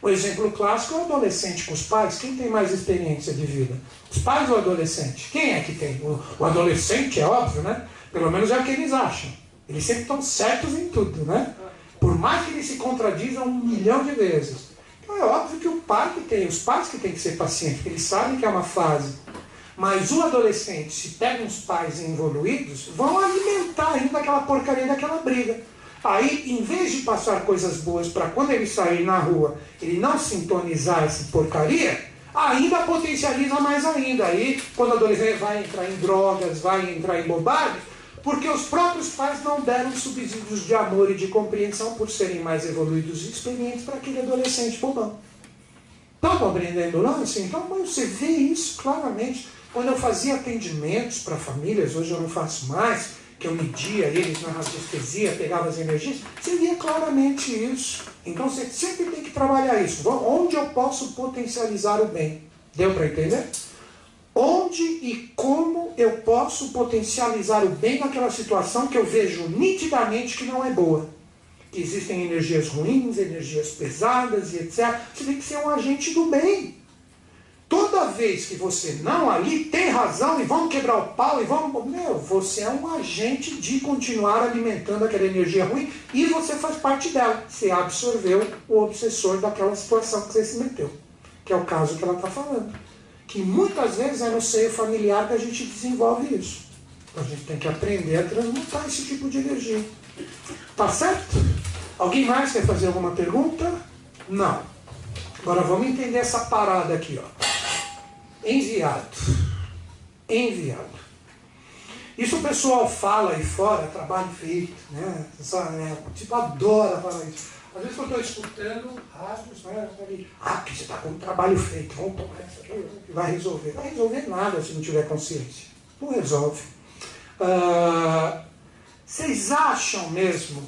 O exemplo clássico é o adolescente com os pais. Quem tem mais experiência de vida? Os pais ou o adolescente? Quem é que tem? O, o adolescente, é óbvio, né? Pelo menos é o que eles acham. Eles sempre estão certos em tudo, né? Mais que eles se contradizam um milhão de vezes. Então é óbvio que o pai que tem, os pais que têm que ser pacientes, eles sabem que é uma fase. Mas o adolescente, se pega uns pais evoluídos, vão alimentar ainda aquela porcaria daquela briga. Aí, em vez de passar coisas boas para quando ele sair na rua, ele não sintonizar essa porcaria, ainda potencializa mais ainda. Aí, quando o adolescente vai entrar em drogas, vai entrar em bobagens, porque os próprios pais não deram subsídios de amor e de compreensão por serem mais evoluídos e experientes para aquele adolescente bobão. Estão compreendendo o lance? Então, você vê isso claramente. Quando eu fazia atendimentos para famílias, hoje eu não faço mais, que eu media eles na radiestesia, pegava as energias, você via claramente isso. Então você sempre tem que trabalhar isso. Onde eu posso potencializar o bem? Deu para entender? Onde e como eu posso potencializar o bem naquela situação que eu vejo nitidamente que não é boa? Que existem energias ruins, energias pesadas e etc. Você tem que ser um agente do bem. Toda vez que você não ali tem razão e vamos quebrar o pau e vamos. Meu, você é um agente de continuar alimentando aquela energia ruim e você faz parte dela. Você absorveu o obsessor daquela situação que você se meteu. Que é o caso que ela está falando. Que muitas vezes é no seio familiar que a gente desenvolve isso. A gente tem que aprender a transmutar esse tipo de energia. Tá certo? Alguém mais quer fazer alguma pergunta? Não. Agora vamos entender essa parada aqui, ó enviado. Enviado. Isso o pessoal fala aí fora, trabalho feito, né? É, tipo, adora falar isso. Às vezes eu estou escutando rádios, né? Ah, que você está com um trabalho feito, vamos tomar essa aqui, vai resolver. Vai resolver nada se não tiver consciência. Não resolve. Ah, vocês acham mesmo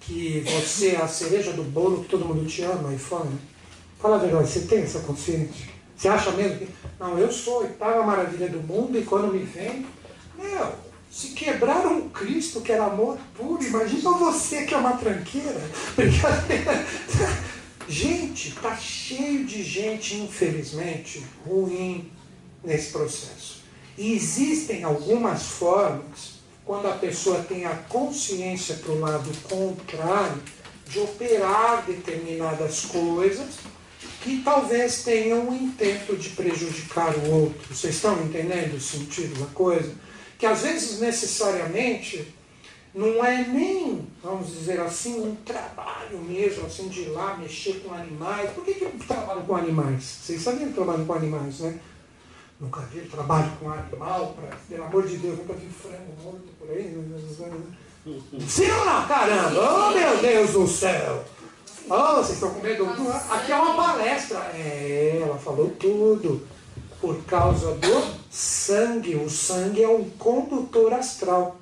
que você é a cereja do bolo que todo mundo te ama aí fora? Fala a verdade, você tem essa consciência? Você acha mesmo que. Não, eu sou oitava maravilha do mundo e quando me vem. Meu, se quebraram o Cristo, que era amor puro, imagina você que é uma tranqueira. Brincadeira. Gente, tá cheio de gente, infelizmente, ruim nesse processo. E existem algumas formas, quando a pessoa tem a consciência para o lado contrário, de operar determinadas coisas que talvez tenham o intento de prejudicar o outro. Vocês estão entendendo o sentido da coisa? Que às vezes necessariamente não é nem, vamos dizer assim, um trabalho mesmo, assim, de ir lá mexer com animais. Por que, que eu trabalho com animais? Vocês sabiam que eu trabalho com animais, né? Nunca vi trabalho com animal, pra, pelo amor de Deus, nunca vi frango morto por aí. Sim ou não, caramba? Oh meu Deus do céu! Oh, vocês estão com medo? Aqui é uma palestra. É, ela falou tudo. Por causa do sangue. O sangue é um condutor astral.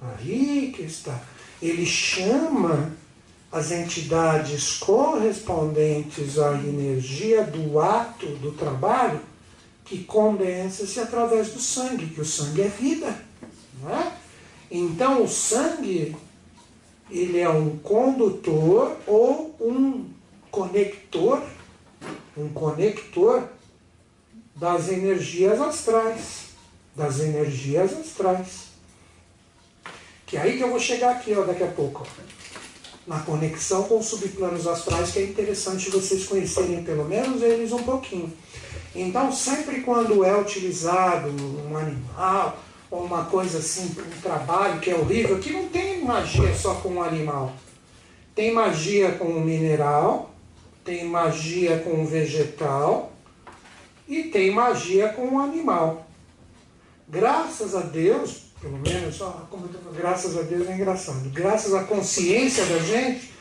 Aí que está. Ele chama as entidades correspondentes à energia do ato do trabalho que condensa-se através do sangue, que o sangue é vida. Não é? Então o sangue ele é um condutor ou um conector, um conector das energias astrais, das energias astrais. Que é aí que eu vou chegar aqui, ó, daqui a pouco. Na conexão com os subplanos astrais, que é interessante vocês conhecerem pelo menos eles um pouquinho. Então, sempre quando é utilizado um animal, ou uma coisa assim, um trabalho que é horrível, que não tem magia só com o animal. Tem magia com o mineral, tem magia com o vegetal e tem magia com o animal. Graças a Deus, pelo menos, ó, como tô, graças a Deus é engraçado. Graças à consciência da gente,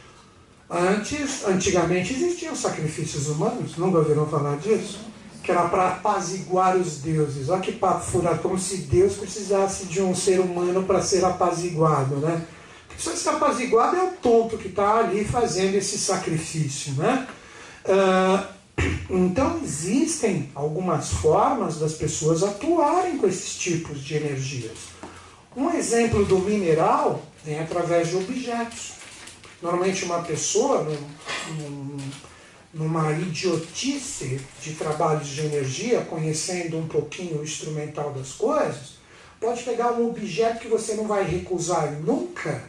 antes, antigamente existiam sacrifícios humanos, nunca ouviram falar disso? que era para apaziguar os deuses. Olha que papo furado, como se Deus precisasse de um ser humano para ser apaziguado, né? Se ser apaziguado é o tonto que está ali fazendo esse sacrifício, né? Uh, então existem algumas formas das pessoas atuarem com esses tipos de energias. Um exemplo do mineral vem através de objetos. Normalmente uma pessoa, num, num numa idiotice de trabalhos de energia, conhecendo um pouquinho o instrumental das coisas, pode pegar um objeto que você não vai recusar nunca,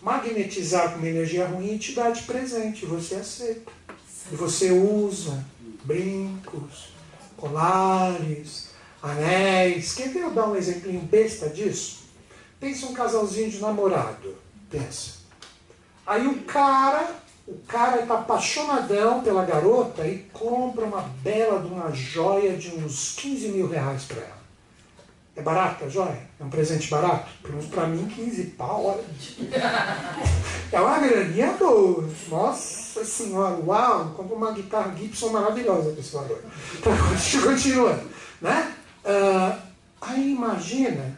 magnetizar com uma energia ruim e te dar de presente, você aceita. E você usa brincos, colares, anéis. Quer ver eu dar um exemplinho besta disso? Pensa um casalzinho de namorado. Pensa. Aí o cara o cara está apaixonadão pela garota e compra uma bela de uma joia de uns 15 mil reais para ela. É barata a joia? É um presente barato? Pelo menos para mim, 15 pau, olha. É uma graninha boa. Nossa senhora, uau! Compra uma guitarra Gibson maravilhosa com esse valor. Continua. Né? Uh, aí imagina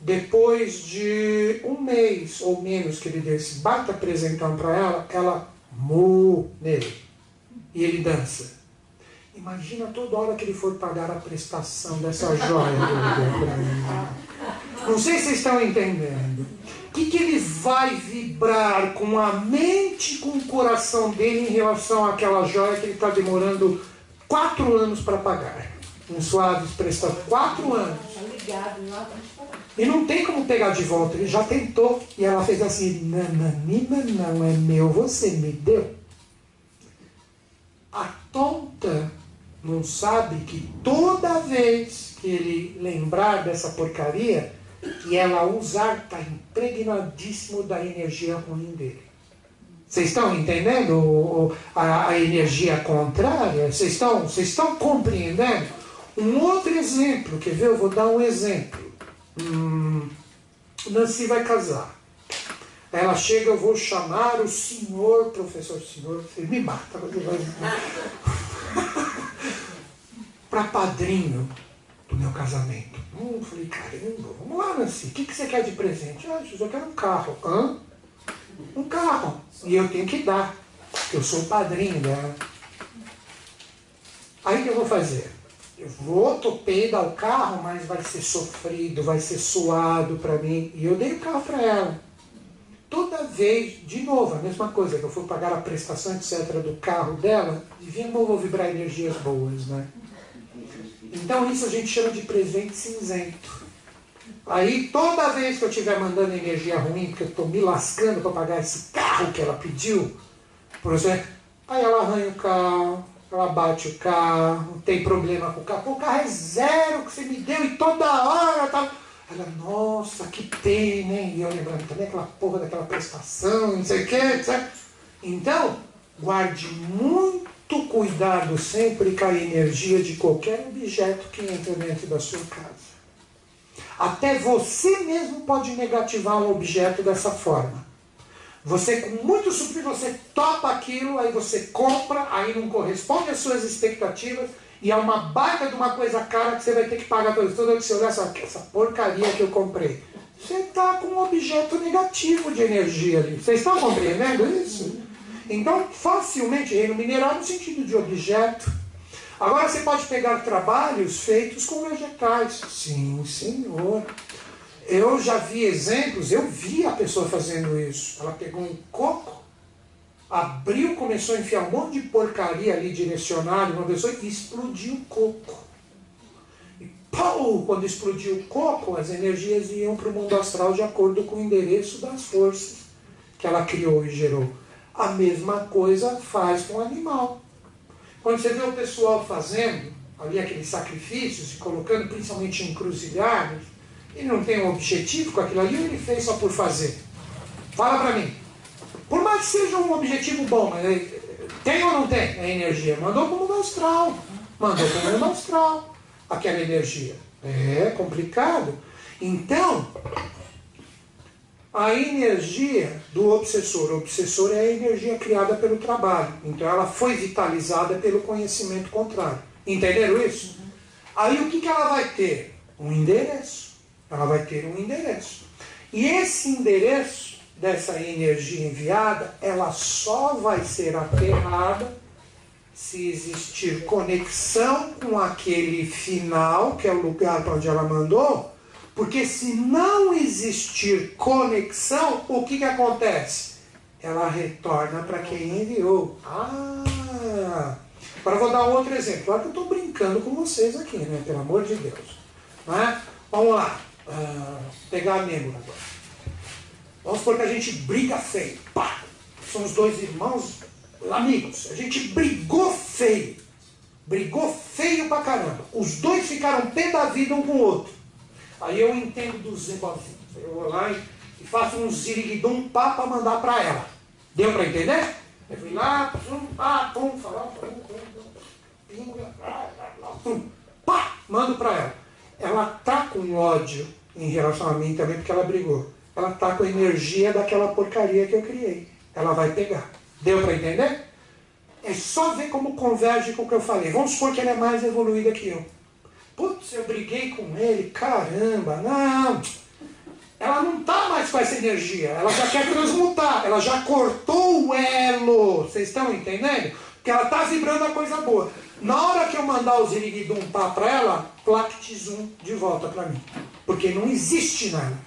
depois de um mês ou menos que ele deu esse baita presentão para ela, ela mu nele. E ele dança. Imagina toda hora que ele for pagar a prestação dessa joia que ele deu mim. Não sei se vocês estão entendendo. O que, que ele vai vibrar com a mente com o coração dele em relação àquela joia que ele está demorando quatro anos para pagar? Um suave prestação. Quatro anos. E não tem como pegar de volta. Ele já tentou. E ela fez assim: Nananina não é meu, você me deu. A tonta não sabe que toda vez que ele lembrar dessa porcaria, que ela usar, está impregnadíssimo da energia ruim dele. Vocês estão entendendo a, a energia contrária? Vocês estão, vocês estão compreendendo? Um outro exemplo, quer ver? Eu vou dar um exemplo. Hum, Nancy vai casar. Ela chega, eu vou chamar o senhor, professor, senhor, ele me mata. Para padrinho do meu casamento. Hum, falei, caramba, vamos lá, Nancy, o que, que você quer de presente? Ah, eu quero um carro. Hã? Um carro. E eu tenho que dar. Eu sou o padrinho dela. Aí o que eu vou fazer? eu vou topei dar o carro, mas vai ser sofrido, vai ser suado para mim. E eu dei o carro para ela. Toda vez, de novo, a mesma coisa, que eu fui pagar a prestação, etc., do carro dela, devia vou vibrar energias boas, né? Então isso a gente chama de presente cinzento. Aí toda vez que eu estiver mandando energia ruim, porque eu estou me lascando para pagar esse carro, que ela pediu, por exemplo, aí ela arranha o carro, ela bate o carro, tem problema com o carro, o carro é zero que você me deu e toda hora tá. Ela, nossa, que tem, né? E eu lembrando também aquela porra daquela prestação, não sei o que, etc. Então, guarde muito cuidado sempre com a energia de qualquer objeto que entra dentro da sua casa. Até você mesmo pode negativar um objeto dessa forma. Você, com muito suprir, você topa aquilo, aí você compra, aí não corresponde às suas expectativas, e é uma baita de uma coisa cara que você vai ter que pagar toda vez que você olhar essa, essa porcaria que eu comprei. Você está com um objeto negativo de energia ali. Vocês estão compreendendo isso? Então, facilmente, reino mineral no sentido de objeto. Agora você pode pegar trabalhos feitos com vegetais. Sim, senhor. Eu já vi exemplos, eu vi a pessoa fazendo isso. Ela pegou um coco, abriu, começou a enfiar um monte de porcaria ali direcionado uma pessoa e explodiu o coco. E pau! Quando explodiu o coco, as energias iam para o mundo astral de acordo com o endereço das forças que ela criou e gerou. A mesma coisa faz com o animal. Quando você vê o pessoal fazendo ali aqueles sacrifícios e colocando principalmente encruzilhadas, ele não tem um objetivo com aquilo ali ele fez só por fazer? Fala para mim. Por mais que seja um objetivo bom, mas tem ou não tem a energia? Mandou para o mundo astral. Mandou para o mundo astral aquela energia. É complicado. Então, a energia do obsessor. O obsessor é a energia criada pelo trabalho. Então ela foi vitalizada pelo conhecimento contrário. Entenderam isso? Aí o que, que ela vai ter? Um endereço ela vai ter um endereço. E esse endereço dessa energia enviada, ela só vai ser aterrada se existir conexão com aquele final, que é o lugar para onde ela mandou, porque se não existir conexão, o que, que acontece? Ela retorna para quem enviou. Ah! Agora vou dar outro exemplo. Claro que eu estou brincando com vocês aqui, né? Pelo amor de Deus. é? Vamos lá uh, pegar a Nêmora agora. Vamos supor que a gente briga feio. Pá! Somos dois irmãos amigos. A gente brigou feio. Brigou feio pra caramba. Os dois ficaram pé da vida um com o outro. Aí eu entendo dos negocinhos. Eu vou lá e, faço um ziriguidum pá pra mandar pra ela. Deu pra entender? Eu fui lá, pum, pá, pum, falar, pum, pum, pum, pum, pá, mando pra ela. Ela tá com ódio em relação a mim também, porque ela brigou. Ela tá com a energia daquela porcaria que eu criei. Ela vai pegar. Deu para entender? É só ver como converge com o que eu falei. Vamos supor que ela é mais evoluída que eu. Putz, eu briguei com ele, caramba, não. Ela não está mais com essa energia. Ela já quer transmutar. Ela já cortou o elo. Vocês estão entendendo? Porque ela está vibrando a coisa boa. Na hora que eu mandar o ziriguidum para ela, plactizum de volta para mim porque não existe nada.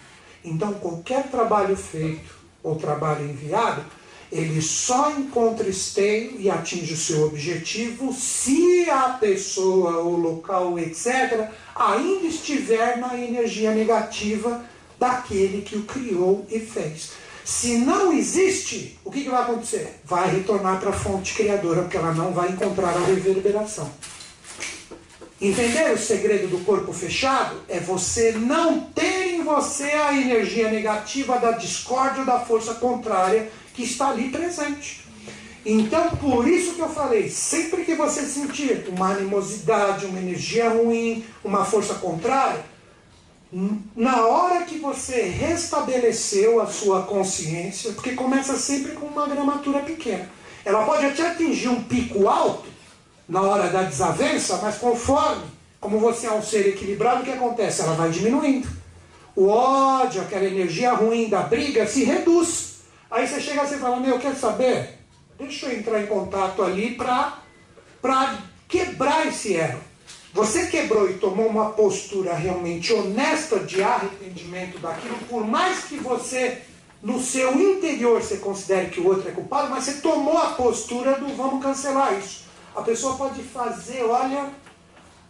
Então, qualquer trabalho feito ou trabalho enviado, ele só encontra esteio e atinge o seu objetivo se a pessoa, o local, etc., ainda estiver na energia negativa daquele que o criou e fez. Se não existe, o que, que vai acontecer? Vai retornar para a fonte criadora, porque ela não vai encontrar a reverberação. Entender o segredo do corpo fechado? É você não ter em você a energia negativa da discórdia ou da força contrária que está ali presente. Então, por isso que eu falei, sempre que você sentir uma animosidade, uma energia ruim, uma força contrária, na hora que você restabeleceu a sua consciência, porque começa sempre com uma gramatura pequena, ela pode até atingir um pico alto, na hora da desavença, mas conforme, como você é um ser equilibrado, o que acontece? Ela vai diminuindo. O ódio, aquela energia ruim da briga, se reduz. Aí você chega e fala, meu, quer saber? Deixa eu entrar em contato ali para quebrar esse elo. Você quebrou e tomou uma postura realmente honesta de arrependimento daquilo, por mais que você, no seu interior, você considere que o outro é culpado, mas você tomou a postura do vamos cancelar isso. A pessoa pode fazer, olha,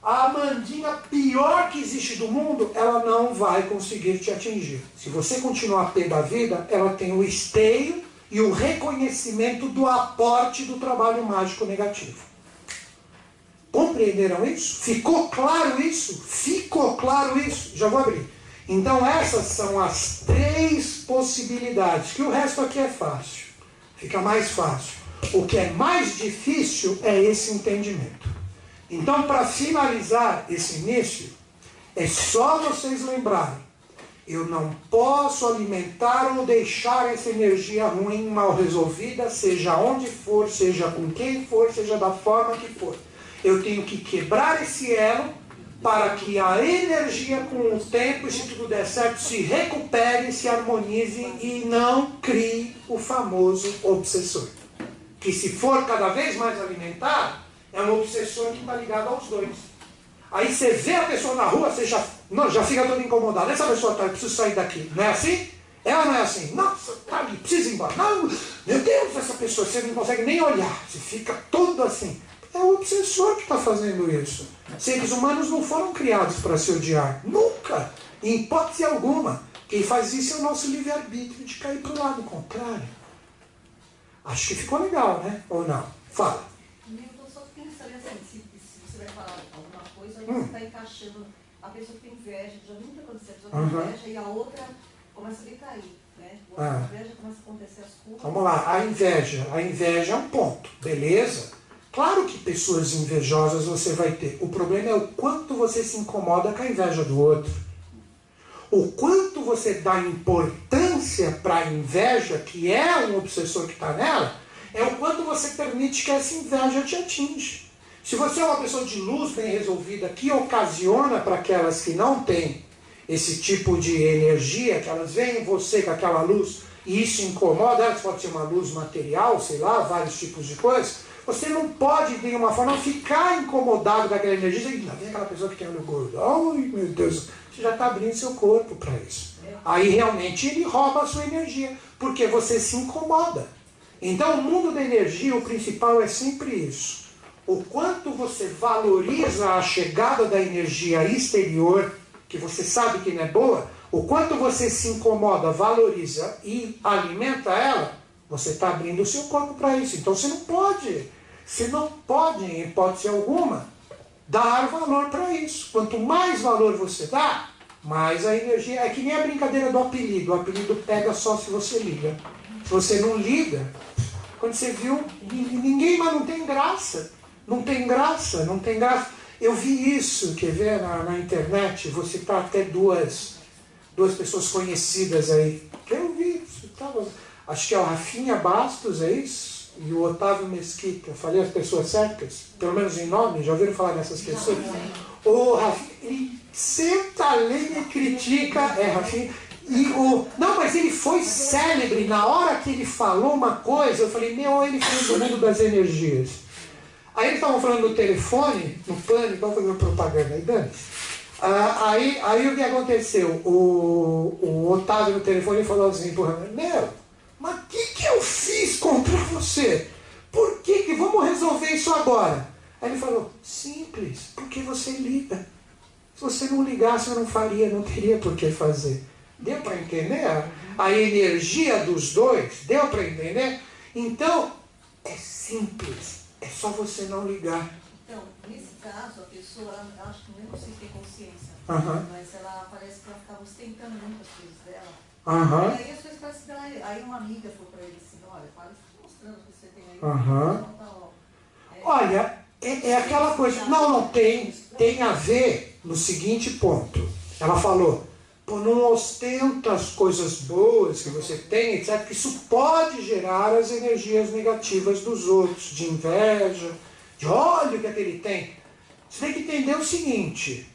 a mandinga pior que existe do mundo, ela não vai conseguir te atingir. Se você continuar a pé da vida, ela tem o esteio e o reconhecimento do aporte do trabalho mágico negativo. Compreenderam isso? Ficou claro isso? Ficou claro isso? Já vou abrir. Então essas são as três possibilidades, que o resto aqui é fácil. Fica mais fácil. O que é mais difícil é esse entendimento. Então, para finalizar esse início, é só vocês lembrarem eu não posso alimentar ou deixar essa energia ruim, mal resolvida, seja onde for, seja com quem for, seja da forma que for. Eu tenho que quebrar esse elo para que a energia, com o tempo, se tudo der certo, se recupere, se harmonize e não crie o famoso obsessor. Que se for cada vez mais alimentado, é um obsessor que está ligado aos dois. Aí você vê a pessoa na rua, você já, não, já fica todo incomodado. Essa pessoa está, eu preciso sair daqui. Não é assim? Ela não é assim. Nossa, tá ali, precisa ir embora. Não, meu Deus, essa pessoa, você não consegue nem olhar. Você fica todo assim. É o obsessor que está fazendo isso. Seres humanos não foram criados para se odiar. Nunca. Em hipótese alguma. Quem faz isso é o nosso livre-arbítrio de cair para o lado contrário. Acho que ficou legal, né? Ou não? Fala. Eu estou só pensando assim, se, se você vai falar aí você está encaixando a pessoa que tem inveja, já nunca aconteceu, a pessoa tem Uhum. inveja e a outra começa a decair, né? A Ah. inveja começa a acontecer as. Vamos lá, a inveja. A inveja é um ponto, beleza? Claro que pessoas invejosas você vai ter. O problema é o quanto você se incomoda com a inveja do outro. O quanto você dá importância para a inveja, que é um obsessor que está nela, é o quanto você permite que essa inveja te atinge. Se você é uma pessoa de luz bem resolvida, que ocasiona para aquelas que não têm esse tipo de energia, que elas veem em você com aquela luz e isso incomoda, elas pode ser uma luz material, sei lá, vários tipos de coisas, você não pode, de nenhuma forma, ficar incomodado com aquela energia e ainda vem aquela pessoa que tem olho gordo. Ai, meu Deus, você já está abrindo seu corpo para isso. Aí realmente ele rouba a sua energia, porque você se incomoda. Então, o mundo da energia, o principal é sempre isso. O quanto você valoriza a chegada da energia exterior, que você sabe que não é boa, o quanto você se incomoda, valoriza e alimenta ela, você está abrindo o seu corpo para isso. Então você não pode, você não pode, em hipótese alguma, dar valor para isso. Quanto mais valor você dá, mais a energia. É que nem a brincadeira do apelido. O apelido pega só se você liga. Se você não liga, quando você viu, ninguém mais não tem graça. Não tem graça, não tem graça. Eu vi isso, quer ver, na, na internet, vou citar até duas, duas pessoas conhecidas aí. Eu vi isso, tava, acho que é o Rafinha Bastos, é isso? E o Otávio Mesquita. Eu falei as pessoas certas? Pelo menos em nome, já ouviram falar dessas pessoas? O Rafinha, ele senta a lenha e critica, é, Rafinha. E o, não, mas ele foi célebre. Na hora que ele falou uma coisa, eu falei, meu, ele foi do mundo das energias. Aí eles estavam falando no telefone, no pânico, vamos fazer uma propaganda aí, Dani. Ah, aí, aí o que aconteceu? O, o Otávio no telefone falou assim pro meu, mas o que, que eu fiz contra você? Por que, que vamos resolver isso agora? Aí ele falou, simples, porque você liga. Se você não ligasse, eu não faria, não teria por que fazer. Deu para entender a energia dos dois? Deu para entender? Então, é simples. É só você não ligar. Então, nesse caso, a pessoa, acho que não sei se tem consciência, Aham. mas ela parece que ela ficava ostentando muito as coisas dela. Aham. E aí as coisas parecem que ela, aí uma amiga falou pra ele assim, olha, para de mostrando o que você tem aí. Tá, ó. É, Olha, é, é aquela coisa. Não, não tem. Tem a ver no seguinte ponto. Ela falou, pô, não ostenta as coisas boas que você tem, etc. Isso pode gerar as energias negativas dos outros, de inveja, de olha o que é que ele tem. Você tem que entender o seguinte.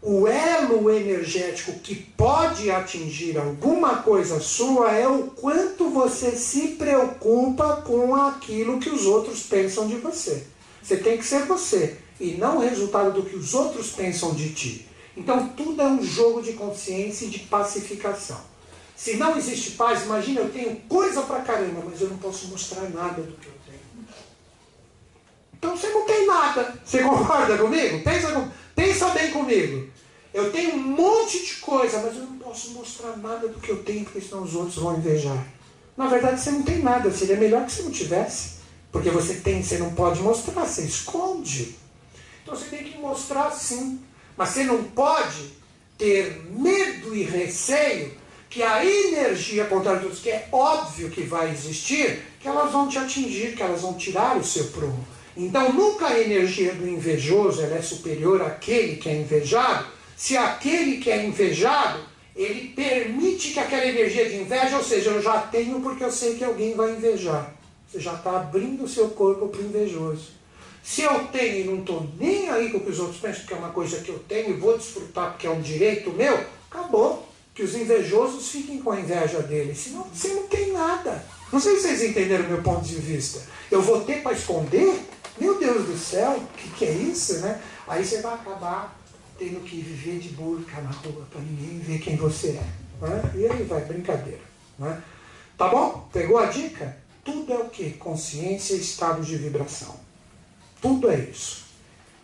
O elo energético que pode atingir alguma coisa sua é o quanto você se preocupa com aquilo que os outros pensam de você. Você tem que ser você e não o resultado do que os outros pensam de ti. Então tudo é um jogo de consciência e de pacificação. Se não existe paz, imagina eu tenho coisa pra caramba, mas eu não posso mostrar nada do que eu tenho. Então você não tem nada. Você concorda comigo? Pensa, pensa bem comigo. Eu tenho um monte de coisa, mas eu não posso mostrar nada do que eu tenho, porque senão os outros vão invejar. Na verdade, você não tem nada, seria melhor que você não tivesse. Porque você tem, você não pode mostrar, você esconde. Então você tem que mostrar sim. Mas você não pode ter medo e receio que a energia contra todos, que é óbvio que vai existir, que elas vão te atingir, que elas vão tirar o seu prumo. Então nunca a energia do invejoso é superior àquele que é invejado, se aquele que é invejado, ele permite que aquela energia de inveja, ou seja, eu já tenho porque eu sei que alguém vai invejar. Você já está abrindo o seu corpo para o invejoso. Se eu tenho e não estou nem aí com o que os outros pensam que é uma coisa que eu tenho e vou desfrutar porque é um direito meu, acabou. Que os invejosos fiquem com a inveja deles. Senão você não tem nada. Não sei se vocês entenderam o meu ponto de vista. Eu vou ter para esconder? Meu Deus do céu, o que, que é isso, né? Aí você vai acabar tendo que viver de burca na rua para ninguém ver quem você é. Né? E aí vai, brincadeira. Né? Tá bom? Pegou a dica? Tudo é o que? Consciência e estado de vibração. Tudo é isso.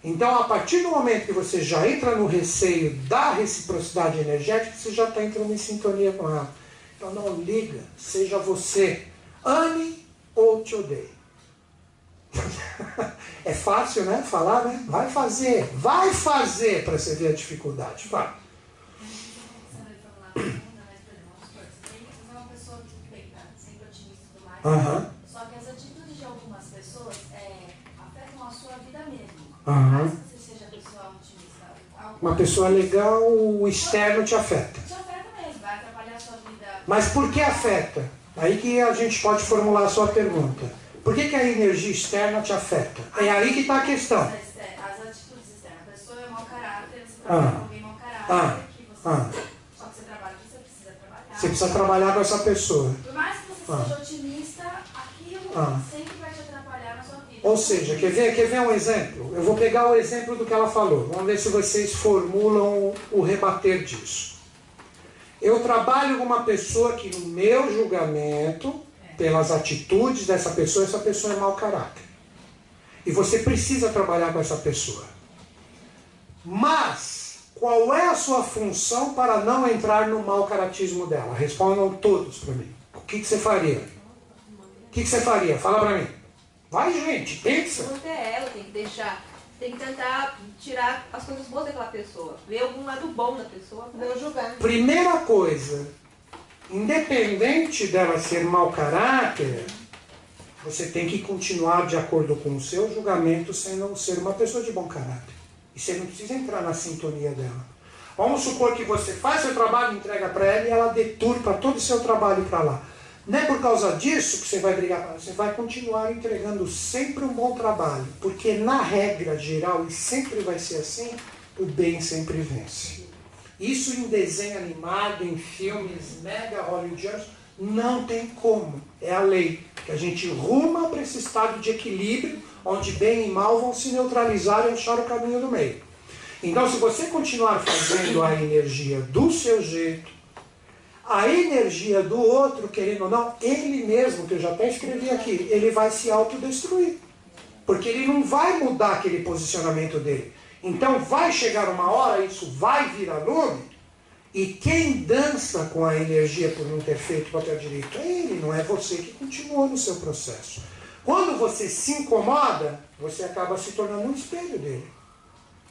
Então, a partir do momento que você já entra no receio da reciprocidade energética, você já está entrando em sintonia com ela. Então, não liga, seja você, ame ou te odeie. é fácil, né? Falar, né? Vai fazer, vai fazer para você ver a dificuldade. Vai. Uhum. Só que as atitudes de algumas pessoas é, afetam a sua vida mesmo. Uhum. Mais que você seja pessoa otimista. Uma pessoa legal, o externo te afeta. Te afeta mesmo, vai atrapalhar a sua vida. Mas por que afeta? Aí que a gente pode formular a sua pergunta. Por que, que a energia externa te afeta? É aí que está a questão. As, atitudes externas. A pessoa é mau caráter, você trabalha Ah. com alguém mau caráter, Ah. que você, Ah. só que você trabalha, você precisa trabalhar. Você precisa trabalhar com essa pessoa. Por mais que você Ah. seja otimista, aquilo Ah. sempre vai te atrapalhar na sua vida. Ou seja, quer ver, quer ver um exemplo? Eu vou pegar o exemplo do que ela falou. Vamos ver se vocês formulam o rebater disso. Eu trabalho com uma pessoa que, no meu julgamento, pelas atitudes dessa pessoa, essa pessoa é mau caráter. E você precisa trabalhar com essa pessoa. Mas, qual é a sua função para não entrar no mau caratismo dela? Respondam todos para mim. O que, que você faria? O que, que você faria? Fala para mim. Vai, gente, pensa. Manter ela, tem que deixar, tem que tentar tirar as coisas boas daquela pessoa. Ver algum lado bom da pessoa, não julgar. Primeira coisa, independente dela ser mau caráter, você tem que continuar de acordo com o seu julgamento sendo ser uma pessoa de bom caráter. E você não precisa entrar na sintonia dela. Vamos supor que você faz seu trabalho, entrega para ela e ela deturpa todo o seu trabalho para lá. Não é por causa disso que você vai brigar você vai continuar entregando sempre um bom trabalho. Porque na regra geral, e sempre vai ser assim, o bem sempre vence. Isso em desenho animado, em filmes mega hollywoodianos, não tem como. É a lei. Que a gente ruma para esse estado de equilíbrio, onde bem e mal vão se neutralizar e achar o caminho do meio. Então, se você continuar fazendo a energia do seu jeito, a energia do outro, querendo ou não, ele mesmo, que eu já até escrevi aqui, ele vai se autodestruir. Porque ele não vai mudar aquele posicionamento dele. Então vai chegar uma hora, isso vai virar lume, e quem dança com a energia por não ter feito papel direito é ele, não é você que continuou no seu processo. Quando você se incomoda, você acaba se tornando um espelho dele.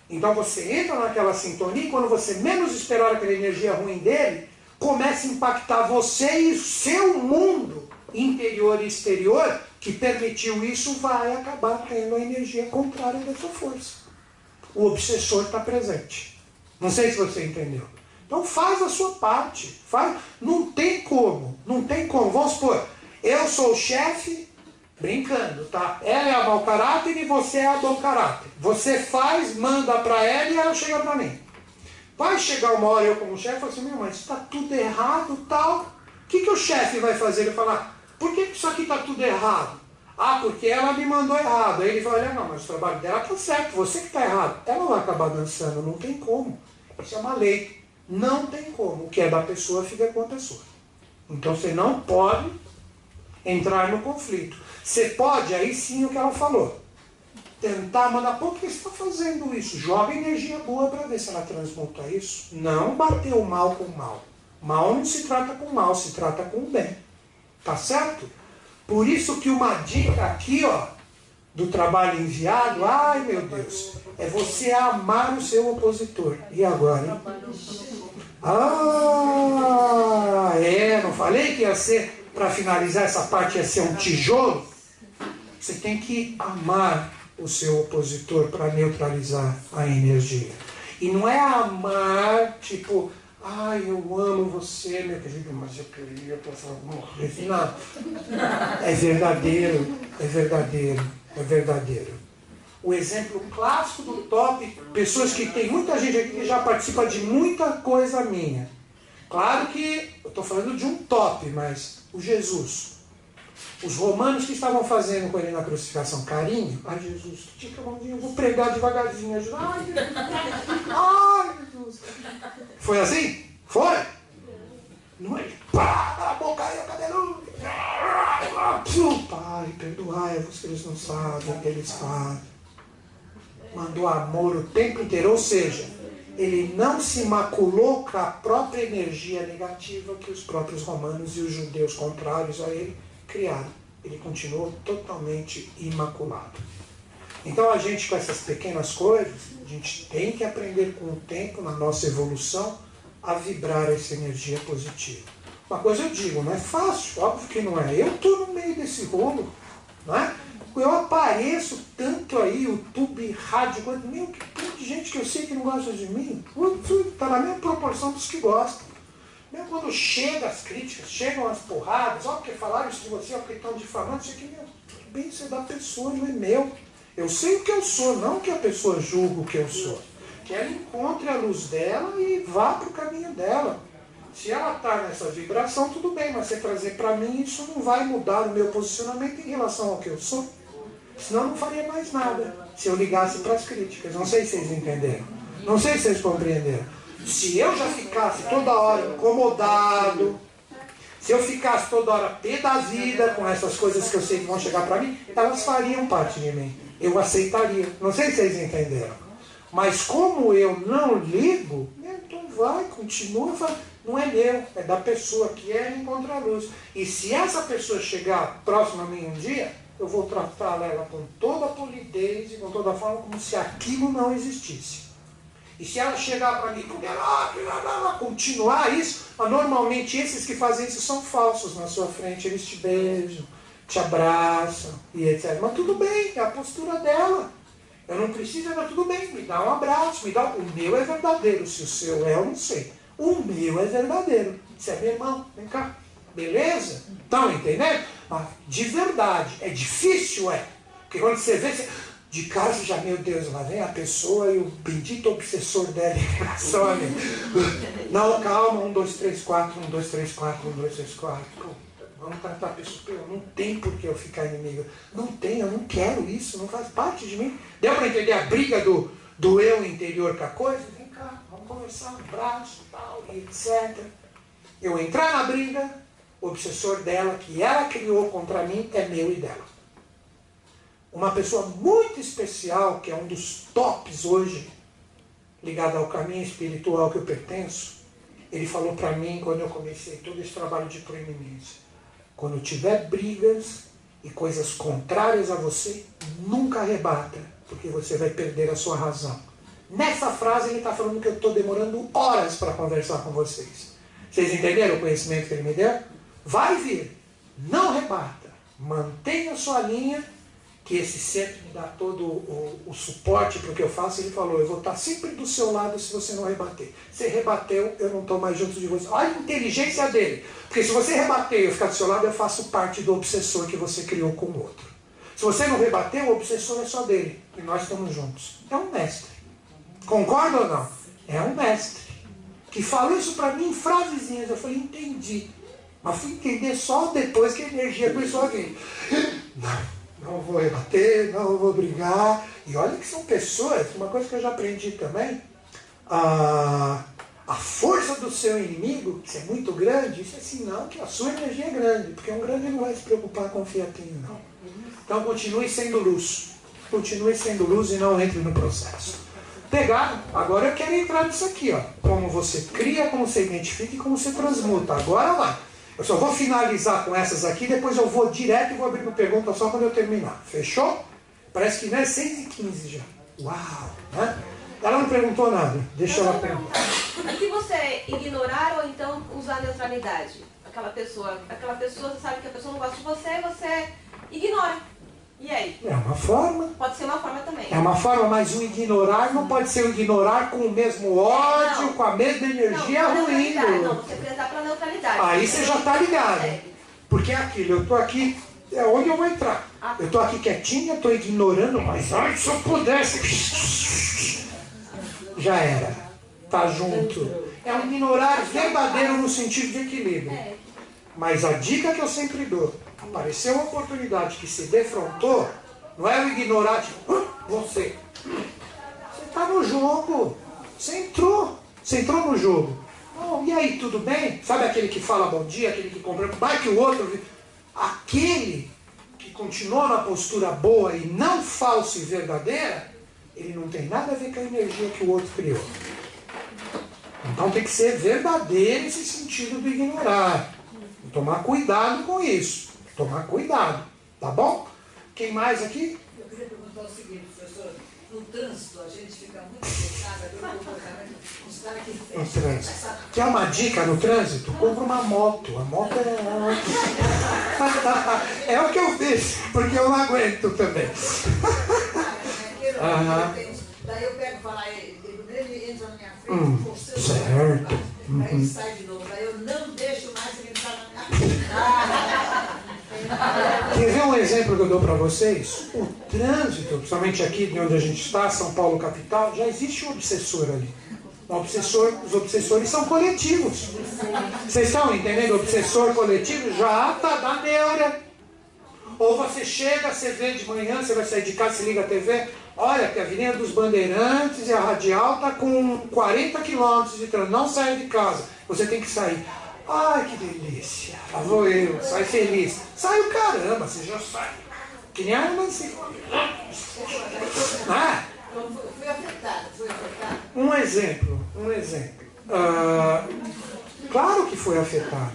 Então você entra naquela sintonia e quando você menos esperar aquela energia ruim dele, começa a impactar você e o seu mundo interior e exterior que permitiu isso vai acabar tendo a energia contrária da sua força. O obsessor está presente. Não sei se você entendeu. Então faz a sua parte. Faz. Não tem como. Não tem como. Vamos supor, eu sou o chefe, brincando, tá? Ela é a mau caráter e você é a bom caráter. Você faz, manda para ela e ela chega para mim. Vai chegar uma hora eu como chefe e falar assim, meu isso está tudo errado tal. O que, que o chefe vai fazer? Ele falar, por que isso aqui está tudo errado? Ah, porque ela me mandou errado. Aí ele vai olhar, não, mas o trabalho dela está certo, você que está errado. Ela vai acabar dançando, não tem como. Isso é uma lei. Não tem como. O que é da pessoa fica com a pessoa. Então você não pode entrar no conflito. Você pode, aí sim o que ela falou. Tentar mandar, por que está fazendo isso? Joga energia boa para ver se ela transmuta isso. Não bater o mal com o mal. Mal não se trata com mal, se trata com o bem. Tá certo? Por isso que uma dica aqui, ó, do trabalho enviado, ai meu Deus, é você amar o seu opositor. E agora, hein? Ah, é, não falei que ia ser, para finalizar essa parte, ia ser um tijolo? Você tem que amar o seu opositor para neutralizar a energia. E não é amar, tipo, ai, eu amo você, meu querido, mas eu queria que você morresse. Não. É verdadeiro, é verdadeiro, é verdadeiro. O exemplo clássico do top, pessoas que tem muita gente aqui que já participa de muita coisa minha. Claro que eu estou falando de um top, mas o Jesus. Os romanos que estavam fazendo com ele na crucificação, carinho, ai Jesus, tica a mãozinha, eu vou pregar devagarzinho. Ai, Jesus. ai, Jesus. Foi assim? Foi? Não é? Pá, a boca aí, o cabelo. Pai, perdoai-vos que eles não sabem o que eles fazem. Mandou amor o tempo inteiro, ou seja, ele não se maculou com a própria energia negativa que os próprios romanos e os judeus contrários a ele criado. Ele continuou totalmente imaculado. Então a gente, com essas pequenas coisas, a gente tem que aprender com o tempo, na nossa evolução, a vibrar essa energia positiva. Uma coisa eu digo, não é fácil, óbvio que não é. Eu estou no meio desse rolo, não é? Eu apareço tanto aí, YouTube, rádio, quanto meu, que tem de gente que eu sei que não gosta de mim. Está na mesma proporção dos que gostam. Mesmo quando chegam as críticas, chegam as porradas, ó, porque falaram isso de você, ó, porque estão difamando, isso aqui, meu, tudo bem, isso é da pessoa, não é meu. Eu sei o que eu sou, não que a pessoa julgue o que eu sou. Que ela encontre a luz dela e vá para o caminho dela. Se ela está nessa vibração, tudo bem, mas você trazer para mim, isso não vai mudar o meu posicionamento em relação ao que eu sou. Senão eu não faria mais nada se eu ligasse para as críticas. Não sei se vocês entenderam. Não sei se vocês compreenderam. Se eu já ficasse toda hora incomodado, se eu ficasse toda hora pé da vida com essas coisas que eu sei que vão chegar para mim, elas fariam parte de mim. Eu aceitaria. Não sei se vocês entenderam. Mas como eu não ligo, então vai, continua. Não é meu, é da pessoa que é encontra a luz. E se essa pessoa chegar próxima a mim um dia, eu vou tratar ela com toda a polidez e com toda a forma como se aquilo não existisse. E se ela chegar para mim, ela, continuar isso, normalmente esses que fazem isso são falsos na sua frente. Eles te beijam, te abraçam e etc. Mas tudo bem, é a postura dela. Eu não preciso, mas tudo bem, me dá um abraço, me dá. O meu é verdadeiro, se o seu é, eu não sei. O meu é verdadeiro. Você é meu irmão, vem cá. Beleza? Estão entendendo? Mas de verdade, é difícil, é. Porque quando você vê, você de casa já, meu Deus, lá vem a pessoa e o bendito obsessor dela mim. Não, calma, um, dois, três, quatro, um, dois, três, quatro, um, dois, três, quatro. Vamos tratar a pessoa, não tem por que eu ficar inimigo. Não tem, eu não quero isso, não faz parte de mim. Deu para entender a briga do, do eu interior com a coisa? Vem cá, vamos conversar, um abraço, tal, e etc. Eu entrar na briga, o obsessor dela, que ela criou contra mim, é meu e dela uma pessoa muito especial, que é um dos tops hoje, ligado ao caminho espiritual que eu pertenço, ele falou para mim quando eu comecei todo esse trabalho de proeminência: quando tiver brigas e coisas contrárias a você, nunca rebata, porque você vai perder a sua razão. Nessa frase ele está falando que eu estou demorando horas para conversar com vocês. Vocês entenderam o conhecimento que ele me deu? Vai vir, não rebata, mantenha a sua linha que esse centro me dá todo o, o suporte para o que eu faço, ele falou, eu vou estar sempre do seu lado se você não rebater. Se rebateu, eu não estou mais junto de você. Olha a inteligência dele. Porque se você rebater e eu ficar do seu lado, eu faço parte do obsessor que você criou com o outro. Se você não rebater, o obsessor é só dele. E nós estamos juntos. É um mestre. Concorda ou não? É um mestre. Que falou isso para mim em frasezinhas. Eu falei, entendi. Mas fui entender só depois que a energia começou a vir. Não não vou rebater, não vou brigar. E olha que são pessoas, uma coisa que eu já aprendi também, a, a força do seu inimigo, que é muito grande, isso é sinal que a sua energia é grande, porque um grande não vai se preocupar com fiatinho, não. Então continue sendo luz. Continue sendo luz e não entre no processo. Pegado? Agora eu quero entrar nisso aqui, ó. Como você cria, como você identifica e como você transmuta. Agora lá. Eu só vou finalizar com essas aqui, depois eu vou direto e vou abrir uma pergunta só quando eu terminar. Fechou? Parece que não é 6 e 15 já. Uau! Né? Ela não perguntou nada. Deixa ela perguntar. O que você ignorar ou então usar neutralidade? Aquela pessoa, aquela pessoa, você sabe que a pessoa não gosta de você, você ignora. E aí? É uma forma. Pode ser uma forma também. É uma forma, mas o ignorar não pode ser o ignorar com o mesmo ódio, Não. com a mesma energia não, ruim. Não, você prezar pela neutralidade. Aí você já está ligado. É. Porque é aquilo, eu estou aqui, é onde eu vou entrar. Ah. Eu estou aqui quietinha, estou ignorando, mas ai, se eu pudesse. Já era. Tá junto. É um ignorar verdadeiro no sentido de equilíbrio. É. Mas a dica que eu sempre dou, apareceu uma oportunidade que se defrontou, não é o ignorar, tipo, "Hã? você. Você está no jogo. Você entrou. Você entrou no jogo. Oh, e aí, tudo bem? Sabe aquele que fala bom dia, aquele que compra, que o outro. Aquele que continuou na postura boa e não falsa e verdadeira, ele não tem nada a ver com a energia que o outro criou. Então tem que ser verdadeiro esse sentido do ignorar. Tomar cuidado com isso. Tomar cuidado. Tá bom? Quem mais aqui? Eu queria perguntar o seguinte, professor. No trânsito, a gente fica muito fechada pelo comportamento dos caras que No fecham. trânsito. Quer uma dica no trânsito? Compra uma moto. A moto é. é o que eu fiz, porque eu não aguento também. Tenho- Daí eu pego e falo, ele entra na minha frente, Hum, forçando certo. Uhum. Aí ele sai de novo. Daí eu não deixo mais ele entrar na minha frente. Quer ver um exemplo que eu dou para vocês? O trânsito, principalmente aqui de onde a gente está, São Paulo capital, já existe um obsessor ali. Um obsessor, os obsessores são coletivos. Vocês estão entendendo? O obsessor coletivo já está da neura. Ou você chega, você vê de manhã, você vai sair de casa, você liga a TV, olha que a Avenida dos Bandeirantes e a Radial está com 40 quilômetros de trânsito, não sai de casa, você tem que sair. Ai, que delícia, vou eu, sai feliz. Sai o caramba, você já sai. Que nem a. Ah, fui- fui afetada, fui afetada. um exemplo, um exemplo. Ah, claro que foi afetado.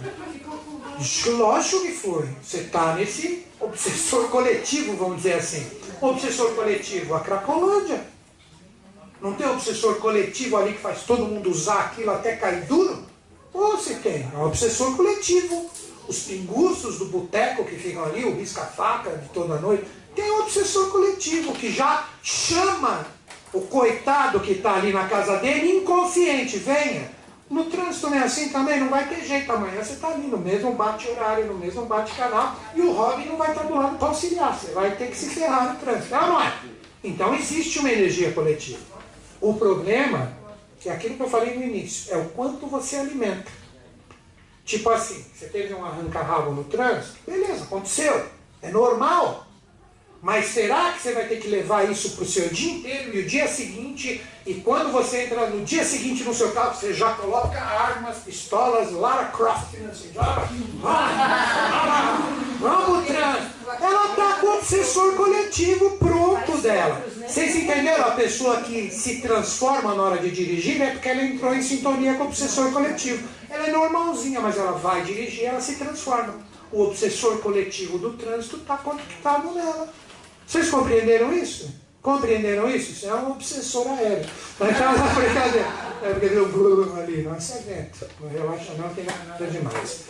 Lógico que foi. Você está nesse obsessor coletivo, vamos dizer assim. Obsessor coletivo, a Cracolândia. Não tem obsessor coletivo ali que faz todo mundo usar aquilo até cair duro? Ou você tem? É um obsessor coletivo. Os pinguços do boteco que ficam ali, o risca-faca de toda noite. Tem um obsessor coletivo que já chama o coitado que está ali na casa dele inconsciente. Venha. No trânsito não é assim também, não vai ter jeito. Amanhã você está ali no mesmo bate-horário, no mesmo bate-canal, e o Robin não vai estar do lado para auxiliar. Você vai ter que se ferrar no trânsito. É não é? Então existe uma energia coletiva. O problema, que é aquilo que eu falei no início, é o quanto você alimenta. Tipo assim, você teve um arranca-rabo no trânsito, beleza, aconteceu, é normal. Mas será que você vai ter que levar isso para o seu dia inteiro e o dia seguinte, e quando você entra no dia seguinte no seu carro, você já coloca armas, pistolas, Lara Croft, já, vamos trânsito. Ela está com o obsessor coletivo pronto dela. Vocês entenderam? A pessoa que se transforma na hora de dirigir é porque ela entrou em sintonia com o obsessor coletivo. Ela é normalzinha, mas ela vai dirigir, ela se transforma. O obsessor coletivo do trânsito está conectado nela. Vocês compreenderam isso? Compreenderam isso? Isso é um obsessor aéreo. Mas tá uma brincadeira. É porque deu um ali. Nossa, é vento. Não relaxa, não tem nada demais.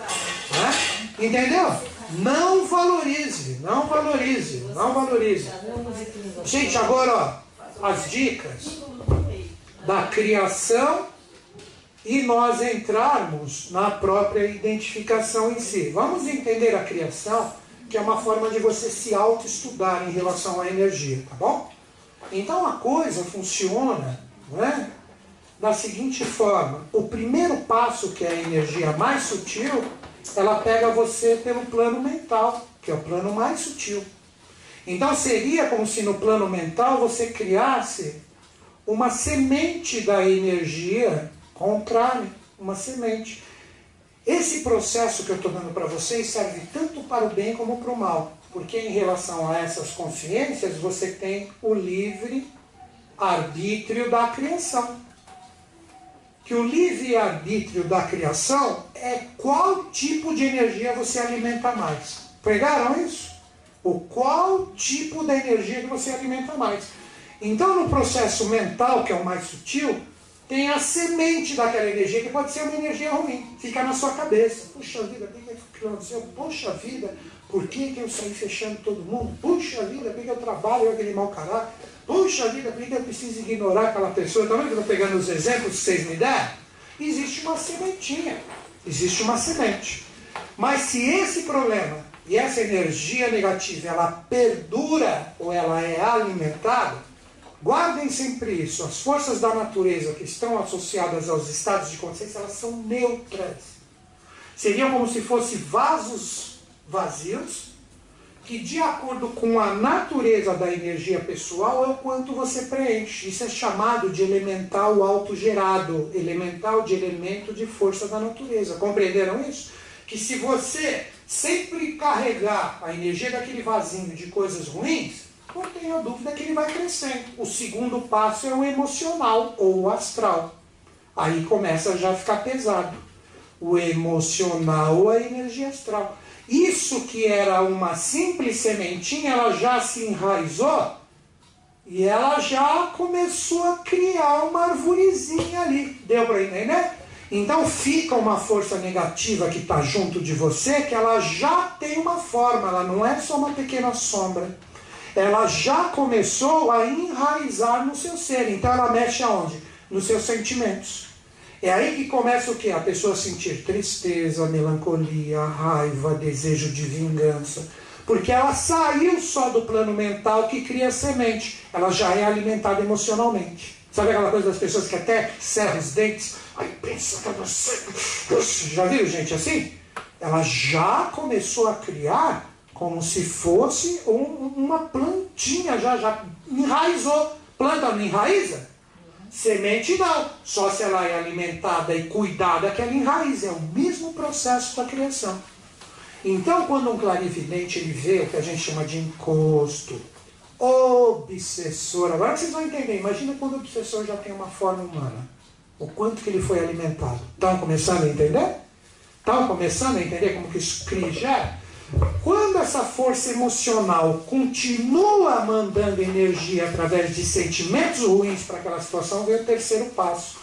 Né? Entendeu? Não valorize. Não valorize. Não valorize. Gente, agora, ó, as dicas da criação e nós entrarmos na própria identificação em si. Vamos entender a criação, que é uma forma de você se auto-estudar em relação à energia, tá bom? Então a coisa funciona não é? da seguinte forma: o primeiro passo, que é a energia mais sutil, ela pega você pelo plano mental, que é o plano mais sutil. Então seria como se no plano mental você criasse uma semente da energia contrária, uma semente. Esse processo que eu estou dando para vocês serve tanto para o bem como para o mal, porque em relação a essas consciências você tem o livre arbítrio da criação. que o livre-arbítrio da criação é qual tipo de energia você alimenta mais. Pegaram isso? O qual tipo da energia que você alimenta mais. Então, no processo mental, que é o mais sutil, tem a semente daquela energia, que pode ser uma energia ruim, fica na sua cabeça. Puxa vida, por que aconteceu? Puxa vida, por que, que eu saí fechando todo mundo? Puxa vida, por que eu trabalho aquele mau caráter? Puxa vida, por que eu preciso ignorar aquela pessoa? Está vendo que eu estou pegando os exemplos que vocês me deram? Existe uma sementinha, existe uma semente. Mas se esse problema e essa energia negativa ela perdura ou ela é alimentada, guardem sempre isso. As forças da natureza que estão associadas aos estados de consciência, elas são neutras. Seriam como se fossem vasos vazios que, de acordo com a natureza da energia pessoal, é o quanto você preenche. Isso é chamado de elemental autogerado, elemental de elemento de força da natureza. Compreenderam isso? Que se você sempre carregar a energia daquele vasinho de coisas ruins, não tenha dúvida que ele vai crescendo. O segundo passo é o emocional ou o astral. Aí começa já a ficar pesado. O emocional, a energia astral. Isso que era uma simples sementinha, ela já se enraizou e ela já começou a criar uma arvorezinha ali. Deu para entender? Então fica uma força negativa que está junto de você, que ela já tem uma forma, ela não é só uma pequena sombra. Ela já começou a enraizar no seu ser. Então ela mexe aonde? Nos seus sentimentos. É aí que começa o que? A pessoa sentir tristeza, melancolia, raiva, desejo de vingança. Porque ela saiu só do plano mental que cria semente. Ela já é alimentada emocionalmente. Sabe aquela coisa das pessoas que até cerram os dentes? Aí pensa que você. Já viu gente assim? Ela já começou a criar como se fosse um, uma plantinha, já, já enraizou. Planta não enraiza? Semente não, só se ela é alimentada e cuidada que ela enraiza. É o mesmo processo da criação. Então, quando um clarividente ele vê o que a gente chama de encosto, obsessor, agora vocês vão entender, imagina quando o obsessor já tem uma forma humana. O quanto que ele foi alimentado. Estão começando a entender? Estão começando a entender como que isso cria quando essa força emocional continua mandando energia através de sentimentos ruins para aquela situação, vem o terceiro passo,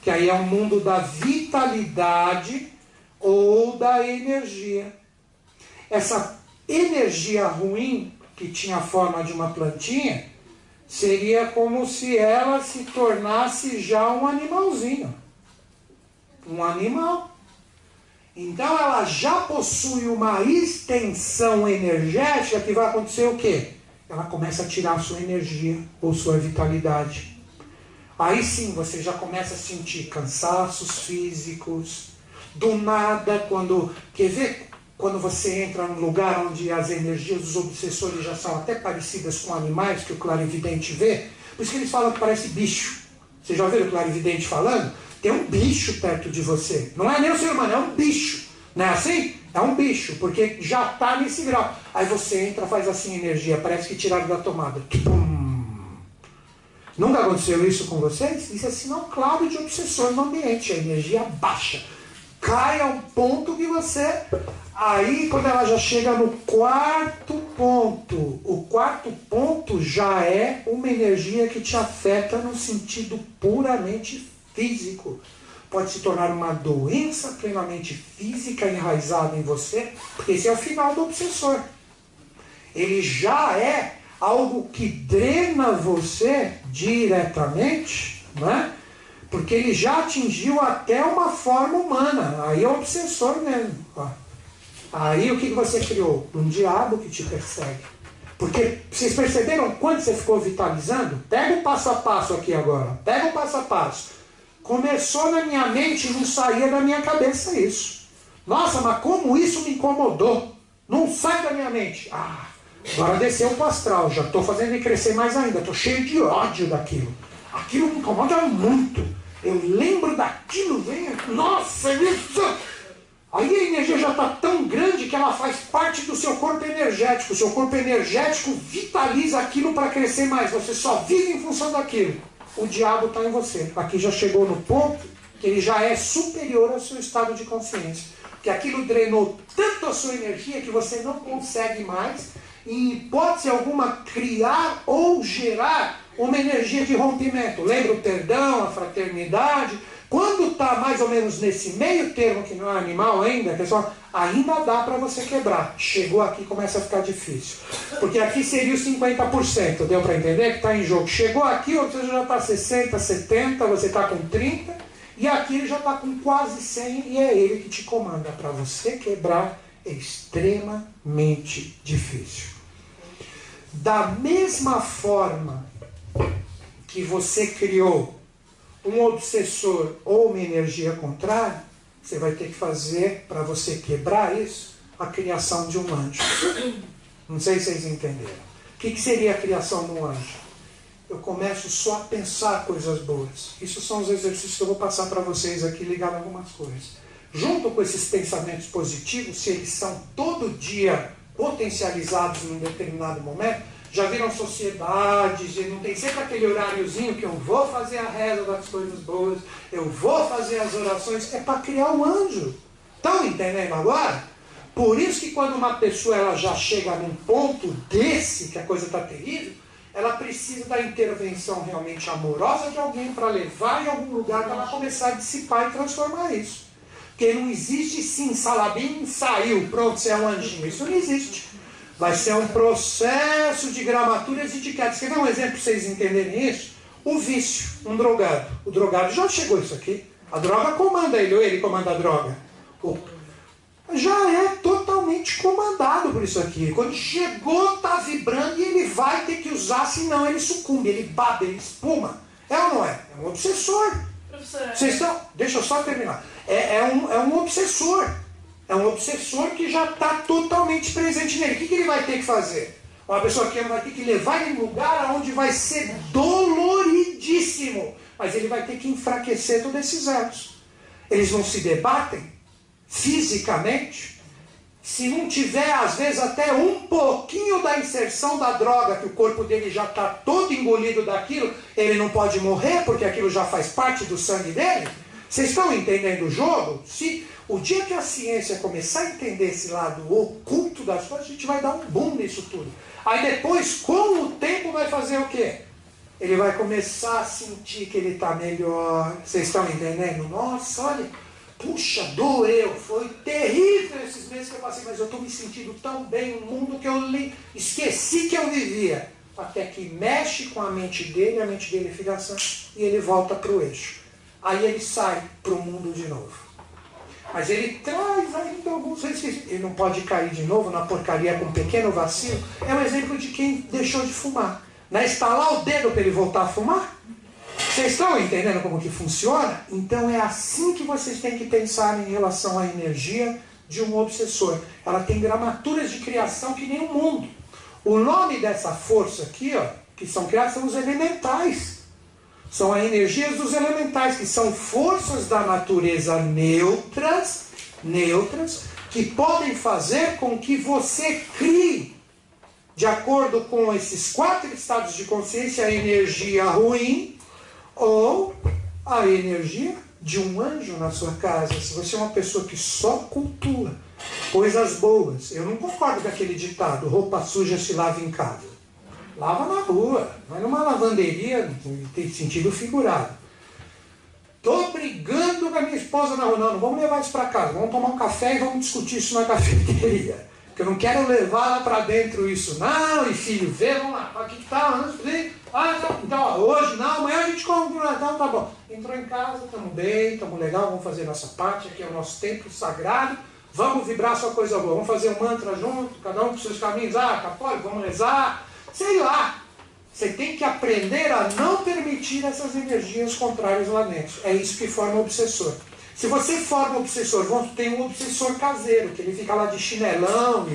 que aí é o mundo da vitalidade ou da energia. Essa energia ruim, que tinha a forma de uma plantinha, seria como se ela se tornasse já um animalzinho. Um animal. Então ela já possui uma extensão energética que vai acontecer o quê? Ela começa a tirar sua energia ou sua vitalidade. Aí sim você já começa a sentir cansaços físicos. Do nada, quando. Quer ver? Quando você entra num lugar onde as energias dos obsessores já são até parecidas com animais que o clarividente vê, por isso que eles falam que parece bicho. Você já ouviu o clarividente falando? Tem um bicho perto de você. Não é nem o ser humano, é um bicho. Não é assim? É um bicho, porque já está nesse grau. Aí você entra, faz assim energia, parece que tiraram da tomada. Tum. Nunca aconteceu isso com vocês? Isso é sinal claro de obsessor no ambiente. A energia baixa. Cai a um ponto que você. Aí, quando ela já chega no quarto ponto, o quarto ponto já é uma energia que te afeta no sentido puramente físico. Pode se tornar uma doença plenamente física enraizada em você, porque esse é o final do obsessor. Ele já é algo que drena você diretamente, né? porque ele já atingiu até uma forma humana. Aí é o obsessor mesmo. Aí o que você criou? Um diabo que te persegue. Porque vocês perceberam quanto você ficou vitalizando? Pega o passo a passo aqui agora. Pega o passo a passo. Começou na minha mente e não saía da minha cabeça isso. Nossa, mas como isso me incomodou? Não sai da minha mente. Ah, agora desceu o astral, já estou fazendo ele crescer mais ainda, estou cheio de ódio daquilo. Aquilo me incomoda muito. Eu lembro daquilo, vem, nossa, isso. Aí a energia já está tão grande que ela faz parte do seu corpo energético. O seu corpo energético vitaliza aquilo para crescer mais. Você só vive em função daquilo o diabo está em você. Aqui já chegou no ponto que ele já é superior ao seu estado de consciência. Que aquilo drenou tanto a sua energia que você não consegue mais, em hipótese alguma, criar ou gerar uma energia de rompimento. Lembra o perdão, a fraternidade? Quando está mais ou menos nesse meio termo, que não é animal ainda, pessoal, ainda dá para você quebrar. Chegou aqui, começa a ficar difícil. Porque aqui seria os 50%, deu para entender que está em jogo. Chegou aqui, você já está 60, 70, você está com 30, e aqui ele já está com quase 100, e é ele que te comanda. Para você quebrar é extremamente difícil. Da mesma forma que você criou um obsessor ou uma energia contrária, você vai ter que fazer, para você quebrar isso, a criação de um anjo. Não sei se vocês entenderam. O que, seria a criação de um anjo? Eu começo só a pensar coisas boas. Isso são os exercícios que eu vou passar para vocês aqui, ligado a algumas coisas. Junto com esses pensamentos positivos, se eles são todo dia potencializados em um determinado momento, já viram sociedades, e não tem sempre aquele horáriozinho que eu vou fazer a reza das coisas boas, eu vou fazer as orações, é para criar um anjo. Estão entendendo agora? Por isso que quando uma pessoa ela já chega num ponto desse, que a coisa está terrível, ela precisa da intervenção realmente amorosa de alguém para levar em algum lugar para ela começar a dissipar e transformar isso. Porque não existe sim, salabim saiu, pronto, você é um anjinho. Isso não existe. Vai ser um processo de gramaturas e etiquetas. Quer dar um exemplo para vocês entenderem isso? O vício, um drogado. O drogado já chegou isso aqui. A droga comanda ele, ou ele comanda a droga. Já é totalmente comandado por isso aqui. Quando chegou, está vibrando e ele vai ter que usar, senão ele sucumbe, ele baba, ele espuma. É ou não é? É um obsessor. Professora. Vocês estão. Deixa eu só terminar. É, é, um, é um obsessor. É um obsessor que já está totalmente presente nele. O que, que ele vai ter que fazer? Uma pessoa que vai ter que levar ele em lugar onde vai ser doloridíssimo. Mas ele vai ter que enfraquecer todos esses ecos. Eles não se debatem fisicamente. Se não tiver, às vezes, até um pouquinho da inserção da droga, que o corpo dele já está todo engolido daquilo, ele não pode morrer, porque aquilo já faz parte do sangue dele. Vocês estão entendendo o jogo? Se o dia que a ciência começar a entender esse lado oculto das coisas, a gente vai dar um boom nisso tudo. Aí depois, com o tempo, vai fazer o quê? Ele vai começar a sentir que ele está melhor. Vocês estão entendendo? Nossa, olha, puxa, doeu, foi terrível esses meses que eu passei, mas eu estou me sentindo tão bem no mundo que eu li, esqueci que eu vivia. Até que mexe com a mente dele, a mente dele fica assim, e ele volta para o eixo. Aí ele sai para o mundo de novo. Mas ele traz ainda alguns resquícios. Ele não pode cair de novo na porcaria com um pequeno vacilo. É um exemplo de quem deixou de fumar. Não é estalar o dedo para ele voltar a fumar? Vocês estão entendendo como que funciona? Então é assim que vocês têm que pensar em relação à energia de um obsessor. Ela tem gramaturas de criação que nem o mundo. O nome dessa força aqui, ó, que são criadas, são os elementais. São as energias dos elementais, que são forças da natureza neutras, neutras, que podem fazer com que você crie, de acordo com esses quatro estados de consciência, a energia ruim ou a energia de um anjo na sua casa. Se você é uma pessoa que só cultua coisas boas, eu não concordo com aquele ditado: roupa suja se lava em casa. Lava na rua, vai numa lavanderia, tem sentido figurado. Estou brigando com a minha esposa na rua. Não, não vamos levar isso para casa. Vamos tomar um café e vamos discutir isso na cafeteria. Porque eu não quero levar lá para dentro isso. Não, e filho, vê, vamos lá. Aqui que tá, ah, tá. então hoje não, amanhã a gente come. Então tá bom. Entrou em casa, estamos bem, estamos legal, vamos fazer nossa parte. Aqui é o nosso templo sagrado. Vamos vibrar sua coisa boa. Vamos fazer um mantra junto, cada um com seus caminhos. Ah, católico, vamos rezar Sei lá. Você tem que aprender a não permitir essas energias contrárias lá dentro. É isso que forma o obsessor. Se você forma o obsessor, tem um obsessor caseiro, que ele fica lá de chinelão,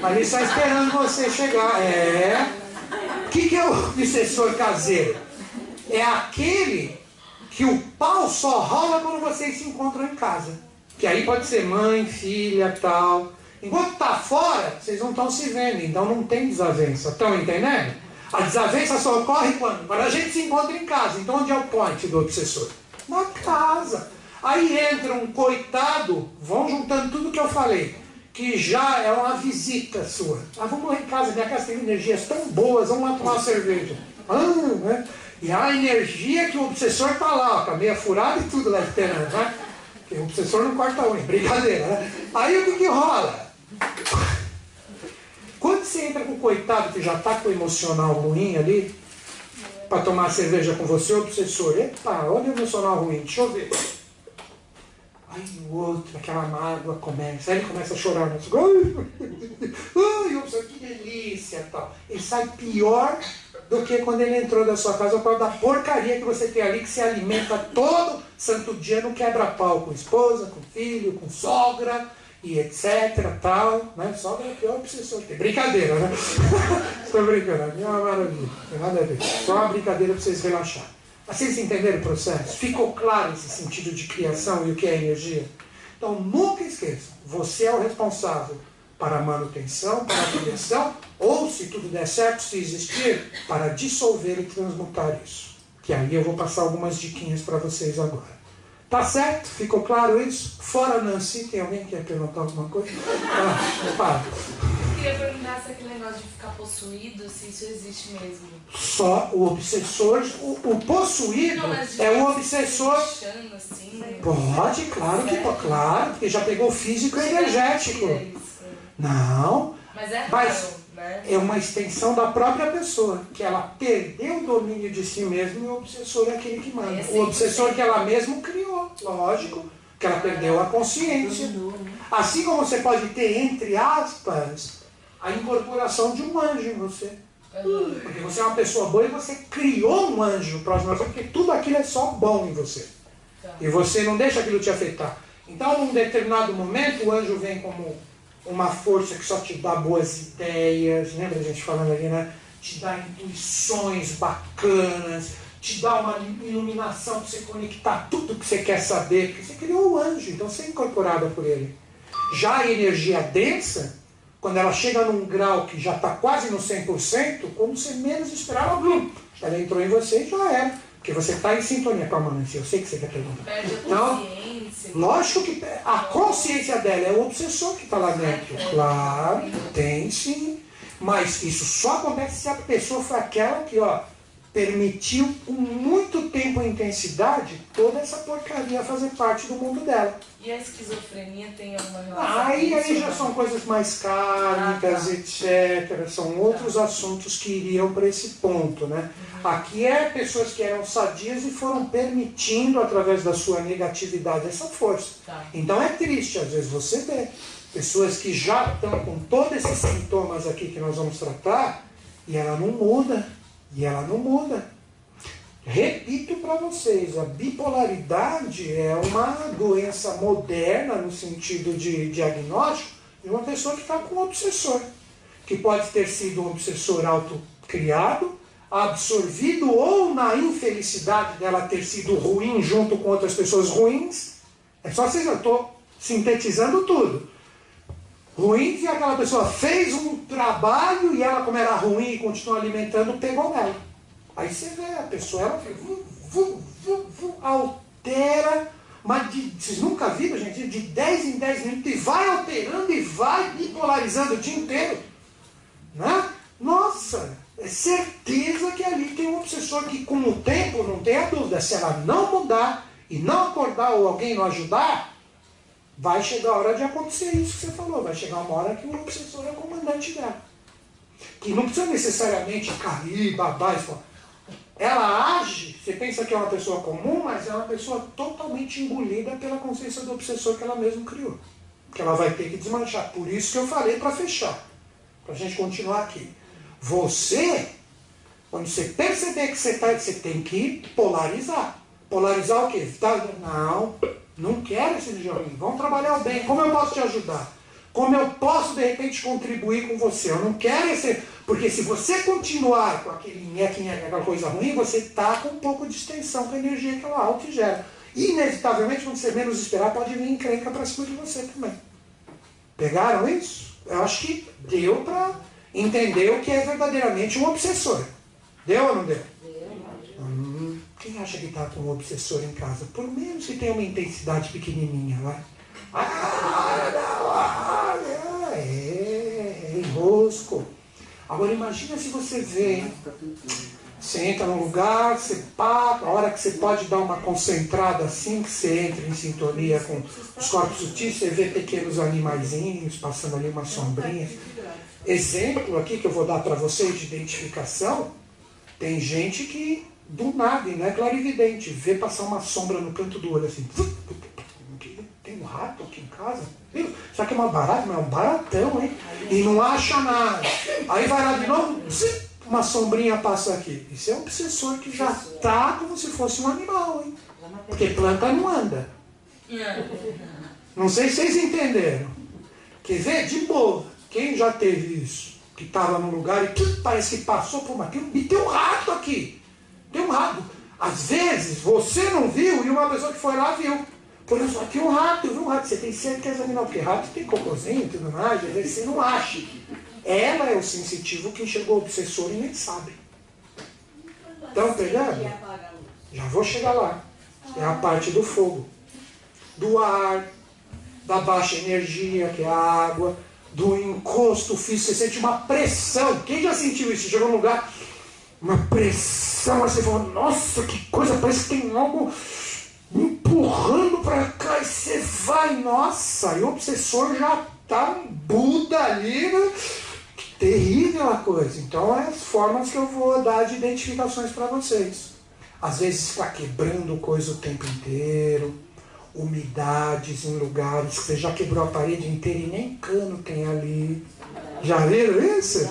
ali está esperando você chegar. É. O que, que é o obsessor caseiro? É aquele que o pau só rola quando vocês se encontram em casa. Que aí pode ser mãe, filha, tal. Enquanto está fora, vocês não estão se vendo, então não tem desavença. Estão entendendo? A desavença só ocorre quando? Quando a gente se encontra em casa. Então onde é o point do obsessor? Na casa. Aí entra um coitado, vão juntando tudo que eu falei, que já é uma visita sua. Ah, vamos lá em casa, minha casa tem energias tão boas, vamos lá tomar uma cerveja. Ah, né? E a energia que o obsessor está lá, ó, com a meia furada e tudo lá esperando, né? Porque o obsessor não corta unha, brincadeira, né? Aí o que, que rola? Quando você entra com o coitado que já está com o emocional ruim ali, para tomar cerveja com você, o obsessor, epa, olha o emocional ruim, deixa eu ver. Aí o outro, aquela mágoa começa, aí ele começa a chorar, né? Ai, obsessor, que delícia tal. Ele sai pior do que quando ele entrou da sua casa por causa da porcaria que você tem ali, que se alimenta todo santo dia no quebra-pau com esposa, com filho, com sogra e etc. tal. Né? Sogra é pior obsessor. Tem brincadeira, né? Estou brincando, é uma maravilha. Tem nada a ver. Só uma brincadeira para vocês relaxarem. Vocês entenderam o processo? Ficou claro esse sentido de criação e o que é energia? Então nunca esqueçam, você é o responsável para a manutenção, para a criação, ou se tudo der certo, se existir, para dissolver e transmutar isso. Que aí eu vou passar algumas diquinhas para vocês agora. Tá certo? Ficou claro isso? Fora Nancy, tem alguém que quer perguntar alguma coisa? Ah, para. Eu queria perguntar se aquele negócio de ficar possuído, se isso existe mesmo. Só o obsessor, o, o possuído Não, é o obsessor. puxando, assim, Pode, claro que pode, claro, porque já pegou físico e energético. Não, Mas é raro, Mas- né? é uma extensão da própria pessoa, que ela perdeu o domínio de si mesmo e o obsessor é aquele que manda. É O obsessor que ela mesma criou, lógico, que ela perdeu a consciência. Assim como você pode ter, entre aspas, a incorporação de um anjo em você. Porque você é uma pessoa boa e você criou um anjo próximo a você, porque tudo aquilo é só bom em você. E você não deixa aquilo te afetar. Então, num determinado momento, o anjo vem como uma força que só te dá boas ideias, lembra a gente falando ali, né? Te dá intuições bacanas, te dá uma iluminação para você conectar tudo que você quer saber, porque você criou o anjo, então você é incorporada por ele. Já a energia densa, quando ela chega num grau que já está quase no 100%, quando você menos esperava, ela entrou em você e já era. Porque você está em sintonia com a mãe, eu sei que você quer perguntar. Perde a Então, consciência. Lógico que a consciência dela é o obsessor que está lá dentro. Claro, tem sim. Mas isso só acontece se a pessoa foi aquela que, ó, permitiu com muito tempo e intensidade toda essa porcaria fazer parte do mundo dela. E a esquizofrenia tem alguma relação Aí, com aí isso, já não? são coisas mais kármicas, Ah, tá. etc. São outros assuntos que iriam para esse ponto, né? Aqui é pessoas que eram sadias e foram permitindo, através da sua negatividade, essa força. Tá. Então é triste, às vezes você vê pessoas que já estão com todos esses sintomas aqui que nós vamos tratar e ela não muda, e ela não muda. Repito para vocês, a bipolaridade é uma doença moderna no sentido de diagnóstico de uma pessoa que está com um obsessor, que pode ter sido um obsessor autocriado, absorvido ou na infelicidade dela ter sido ruim junto com outras pessoas ruins. É só vocês, eu estou sintetizando tudo. Ruim que aquela pessoa fez um trabalho e ela, como era ruim e continuou alimentando, pegou nela. Aí você vê a pessoa, ela vu, vu, vu, vu, altera, mas de, vocês nunca viram, gente, de 10 em 10 minutos, e vai alterando e vai bipolarizando o dia inteiro. Né? Nossa, é certeza que ali tem um obsessor que, com o tempo, não tenha dúvida, se ela não mudar e não acordar ou alguém não ajudar, vai chegar a hora de acontecer isso que você falou. Vai chegar uma hora que o obsessor é o comandante dela. Que não precisa necessariamente cair, babar, isso. Ela age, você pensa que é uma pessoa comum, mas é uma pessoa totalmente engolida pela consciência do obsessor que ela mesma criou. Que ela vai ter que desmanchar. Por isso que eu falei para fechar. Para a gente continuar aqui. Você, quando você perceber que você está, você tem que polarizar. Polarizar o quê? Tá, não, não quero esse joguinho. Vamos trabalhar o bem. Como eu posso te ajudar? Como eu posso, de repente, contribuir com você? Eu não quero esse. Porque se você continuar com aquele nheque, aquela coisa ruim, você está com um pouco de extensão com a energia que ela alta e gera. Inevitavelmente, quando você menos esperar, pode vir encrenca para cima de você também. Pegaram isso? Eu acho que deu para entender o que é verdadeiramente um obsessor. Deu ou não deu? Acha que está com um obsessor em casa? Por menos que tenha uma intensidade pequenininha, vai. Ah, é, é enrosco. Agora imagina se você hein? Você entra num lugar, você pá, a hora que você pode dar uma concentrada assim, que você entra em sintonia com os corpos sutis, você vê pequenos animaizinhos passando ali umas sombrinhas. Exemplo aqui que eu vou dar para vocês de identificação, tem gente que do nada, e não é clarividente, vê passar uma sombra no canto do olho assim. Tem um rato aqui em casa? Viu? Será que é uma barata? Mas é um baratão, hein? E não acha nada. Aí vai lá de novo, uma sombrinha passa aqui. Isso é um obsessor que já está como se fosse um animal, hein? Porque planta não anda. Não sei se vocês entenderam. Quer ver? De boa. Quem já teve isso? Que estava num lugar e parece que passou por uma. E tem um rato aqui. Tem um rato. Às vezes você não viu e uma pessoa que foi lá viu. Por isso, aqui um rato, viu um rato. Você tem certeza que não, porque rato tem cocôzinho e tudo mais, às vezes você não acha. Ela é o sensitivo que enxergou o obsessor e nem sabe. Estão pegando? Já vou chegar lá. É a parte do fogo. Do ar, da baixa energia, que é a água, do encosto físico. Você sente uma pressão. Quem já sentiu isso? Chegou num lugar, uma pressão, assim, você fala, nossa, que coisa, parece que tem algo empurrando para cá e você vai, nossa, e o obsessor já tá um Buda ali, né? terrível a coisa. Então, é as formas que eu vou dar de identificações para vocês. Às vezes ficar quebrando coisa o tempo inteiro, umidades em lugares que você já quebrou a parede inteira e nem cano tem ali. Já viram isso?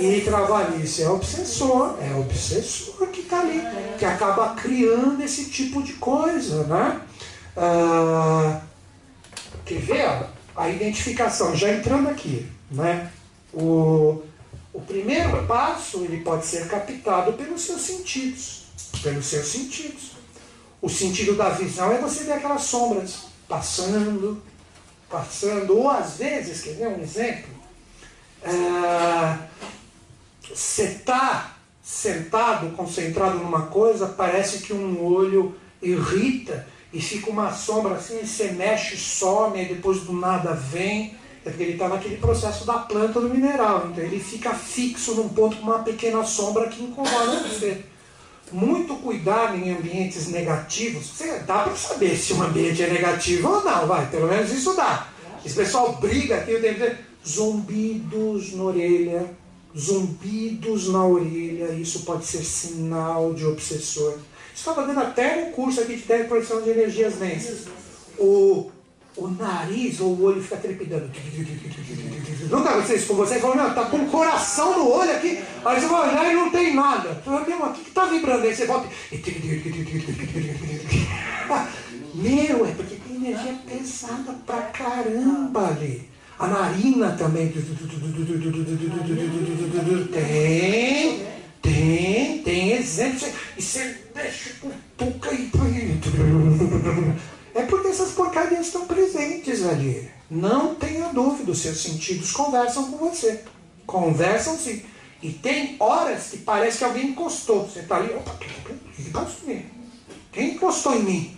E trabalhice é obsessor, é obsessor que está ali, que acaba criando esse tipo de coisa, né? Ah, quer ver? A identificação, já entrando aqui, né? O, o primeiro passo ele pode ser captado pelos seus sentidos. Pelos seus sentidos. O sentido da visão é você ver aquelas sombras passando, passando, ou às vezes, quer ver um exemplo? É, você está sentado, concentrado numa coisa, parece que um olho irrita e fica uma sombra assim, você mexe, some, e depois do nada vem. É porque ele está naquele processo da planta do mineral. Então ele fica fixo num ponto com uma pequena sombra que incomoda você. Muito cuidado em ambientes negativos. Você, dá para saber se um ambiente é negativo ou não, vai. Pelo menos isso dá. Esse pessoal briga aqui o tempo inteiro. Zumbidos na orelha. Zumbidos na orelha. Isso pode ser sinal de obsessor. Estava dando até um curso aqui de teleprojeção de energias densas. O o nariz ou o olho fica trepidando. Nunca aconteceu isso com vocês? Falou, não, tá com o coração no olho aqui. Aí você vai olhar e não tem nada. O que, que tá vibrando aí? Você volta. Meu, é porque tem energia pesada pra caramba ali. A narina também. Tem, tem, tem exemplo. E você deixa com puca e. É porque essas porcarias estão presentes ali. Não tenha dúvida, os seus sentidos conversam com você. Conversam sim. E tem horas que parece que alguém encostou. Você está ali, opa, quem encostou em mim?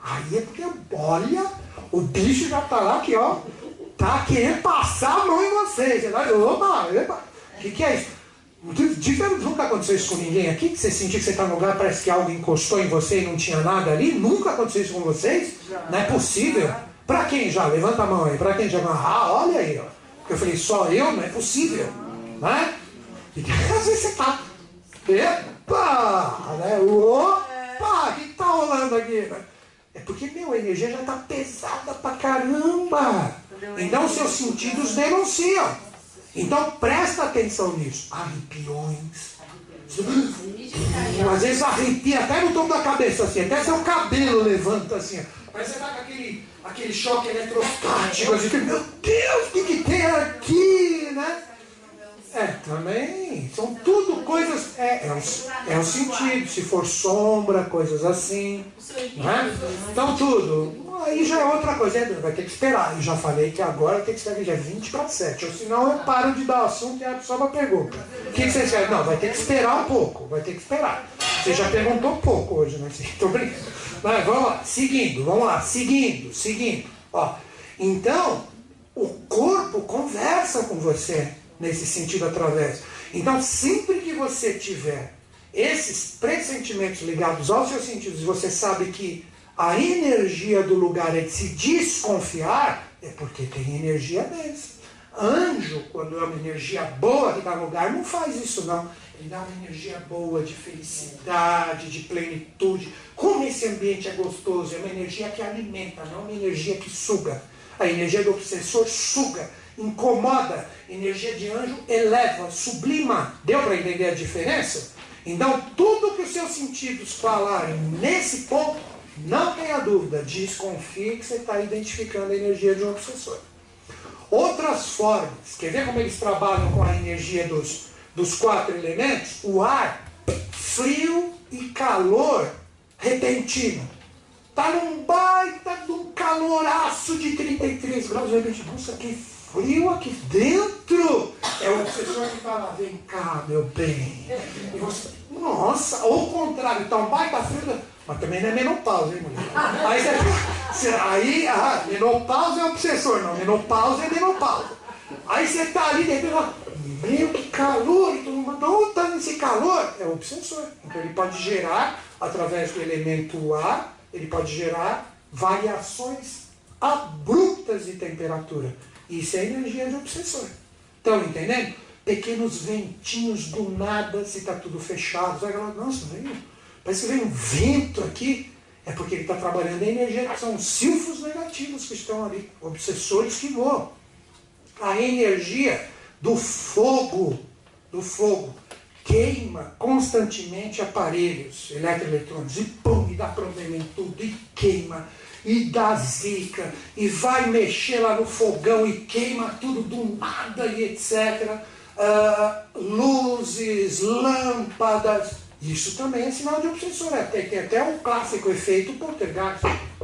Aí é porque, olha, o bicho já está lá que, ó, tá querendo passar a mão em você. Você vai, opa, opa, o que, que é isso? Diferente, nunca aconteceu isso com ninguém aqui, que você sentiu que você está no lugar, parece que algo encostou em você e não tinha nada ali. Nunca aconteceu isso com vocês? Não é possível. Para quem já? Levanta a mão aí. Para quem já? Ah, olha aí. Ó. Eu falei, só eu? Não é possível. Né? E às vezes você está. Epa! Né? Opa! O que está rolando aqui? É porque, meu, a energia já está pesada pra caramba. Então, seus sentidos denunciam. Então presta atenção nisso. Arrepiões. Às vezes arrepia até no topo da cabeça, assim, até seu cabelo levanta assim. Mas você tá com aquele, aquele choque eletrostático, assim, meu Deus, o que, que tem aqui, né? É, também. São tudo coisas. É, é, um, é um sentido. Se for sombra, coisas assim. Né? Então, tudo. Aí já é outra coisa. É, vai ter que esperar. Eu já falei que agora tem que esperar dia 20 para 7. Ou senão eu paro de dar assunto e a pessoa pergunta. O que, que vocês querem? Não, vai ter que esperar um pouco. Vai ter que esperar. Você já perguntou pouco hoje, né? Tô brincando. Mas vamos lá, seguindo, vamos lá, seguindo, seguindo. Ó, então, o corpo conversa com você nesse sentido através. Então, sempre que você tiver esses pressentimentos ligados aos seus sentidos você sabe que a energia do lugar é de se desconfiar, é porque tem energia mesmo. Anjo, quando é uma energia boa que dá lugar, não faz isso não. Ele dá uma energia boa de felicidade, de plenitude. Como esse ambiente é gostoso, é uma energia que alimenta, não uma energia que suga. A energia do obsessor suga, incomoda. Energia de anjo eleva, sublima. Deu para entender a diferença? Então, tudo que os seus sentidos falarem nesse ponto, não tenha dúvida, desconfie que você está identificando a energia de um obsessor. Outras formas, quer ver como eles trabalham com a energia dos, dos quatro elementos? O ar, frio e calor repentino. Tá num baita de um caloraço de 33 graus, repente, nossa, que frio aqui dentro. É o obsessor que fala, vem cá, meu bem. E você, nossa, ou o contrário, tá um baita frio, mas também não é menopausa, hein, mulher? Aí, você, aí ah, menopausa é obsessor, não, menopausa é menopausa. Aí você tá ali, de repente, meu, que calor, onde está nesse calor? É obsessor. Então ele pode gerar, através do elemento ar, ele pode gerar variações abruptas de temperatura. Isso é energia de obsessor. Estão entendendo? Pequenos ventinhos do nada, se está tudo fechado. Você vai falar, nossa, veio, parece que vem um vento aqui. É porque ele está trabalhando a energia, são silfos negativos que estão ali, obsessores que voam. A energia do fogo, do fogo, queima constantemente aparelhos eletroeletrônicos e pum, e dá problema em tudo, e queima e dá zica, e vai mexer lá no fogão e queima tudo do nada e etc. Uh, luzes, lâmpadas. Isso também é sinal de obsessor. É, tem, tem até um clássico efeito poltergeist,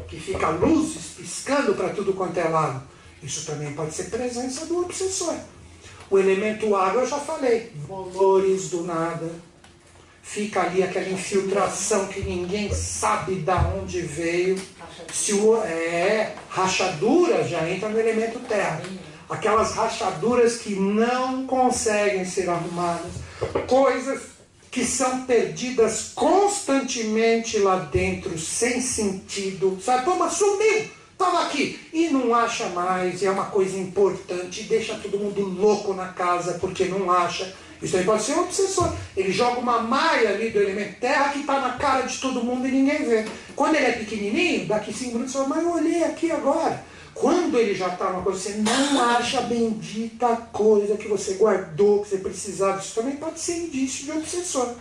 que fica luzes piscando para tudo quanto é lado. Isso também pode ser presença do obsessor. O elemento água eu já falei, valores do nada, fica ali aquela infiltração que ninguém sabe de onde veio. Se o, é, rachadura já entra no elemento terra. Aquelas rachaduras que não conseguem ser arrumadas. Coisas que são perdidas constantemente lá dentro, sem sentido. Sabe, mas sumiu, estava aqui. E não acha mais, e é uma coisa importante, deixa todo mundo louco na casa porque não acha isso aí pode ser um obsessor. Ele joga uma malha ali do elemento terra que está na cara de todo mundo e ninguém vê. Quando ele é pequenininho, daqui cinco minutos, você fala, mas eu olhei aqui agora. Quando ele já está uma coisa, você não acha a bendita coisa que você guardou, que você precisava. Isso também pode ser indício de obsessor.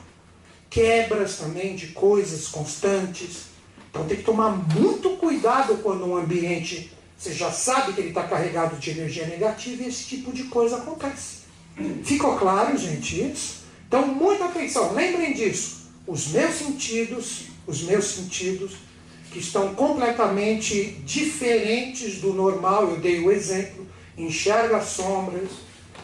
Quebras também de coisas constantes. Então tem que tomar muito cuidado quando um ambiente, você já sabe que ele está carregado de energia negativa e esse tipo de coisa acontece. Ficou claro, gente, isso? Então, muita atenção, lembrem disso. Os meus sentidos, os meus sentidos, que estão completamente diferentes do normal, eu dei o exemplo, enxerga sombras,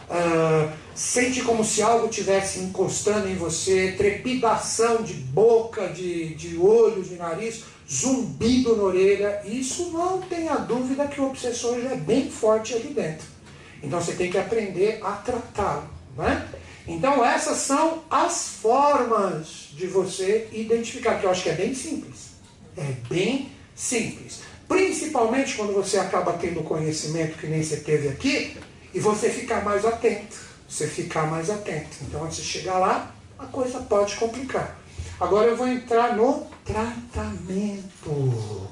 uh, sente como se algo estivesse encostando em você, trepidação de boca, de, de olhos, de nariz, zumbido na orelha, isso não tenha dúvida que o obsessor já é bem forte ali dentro. Então você tem que aprender a tratá-lo. Né? Então essas são as formas de você identificar, que eu acho que é bem simples. É bem simples. Principalmente quando você acaba tendo conhecimento que nem você teve aqui, e você ficar mais atento. Você ficar mais atento. Então antes de chegar lá, a coisa pode complicar. Agora eu vou entrar no tratamento.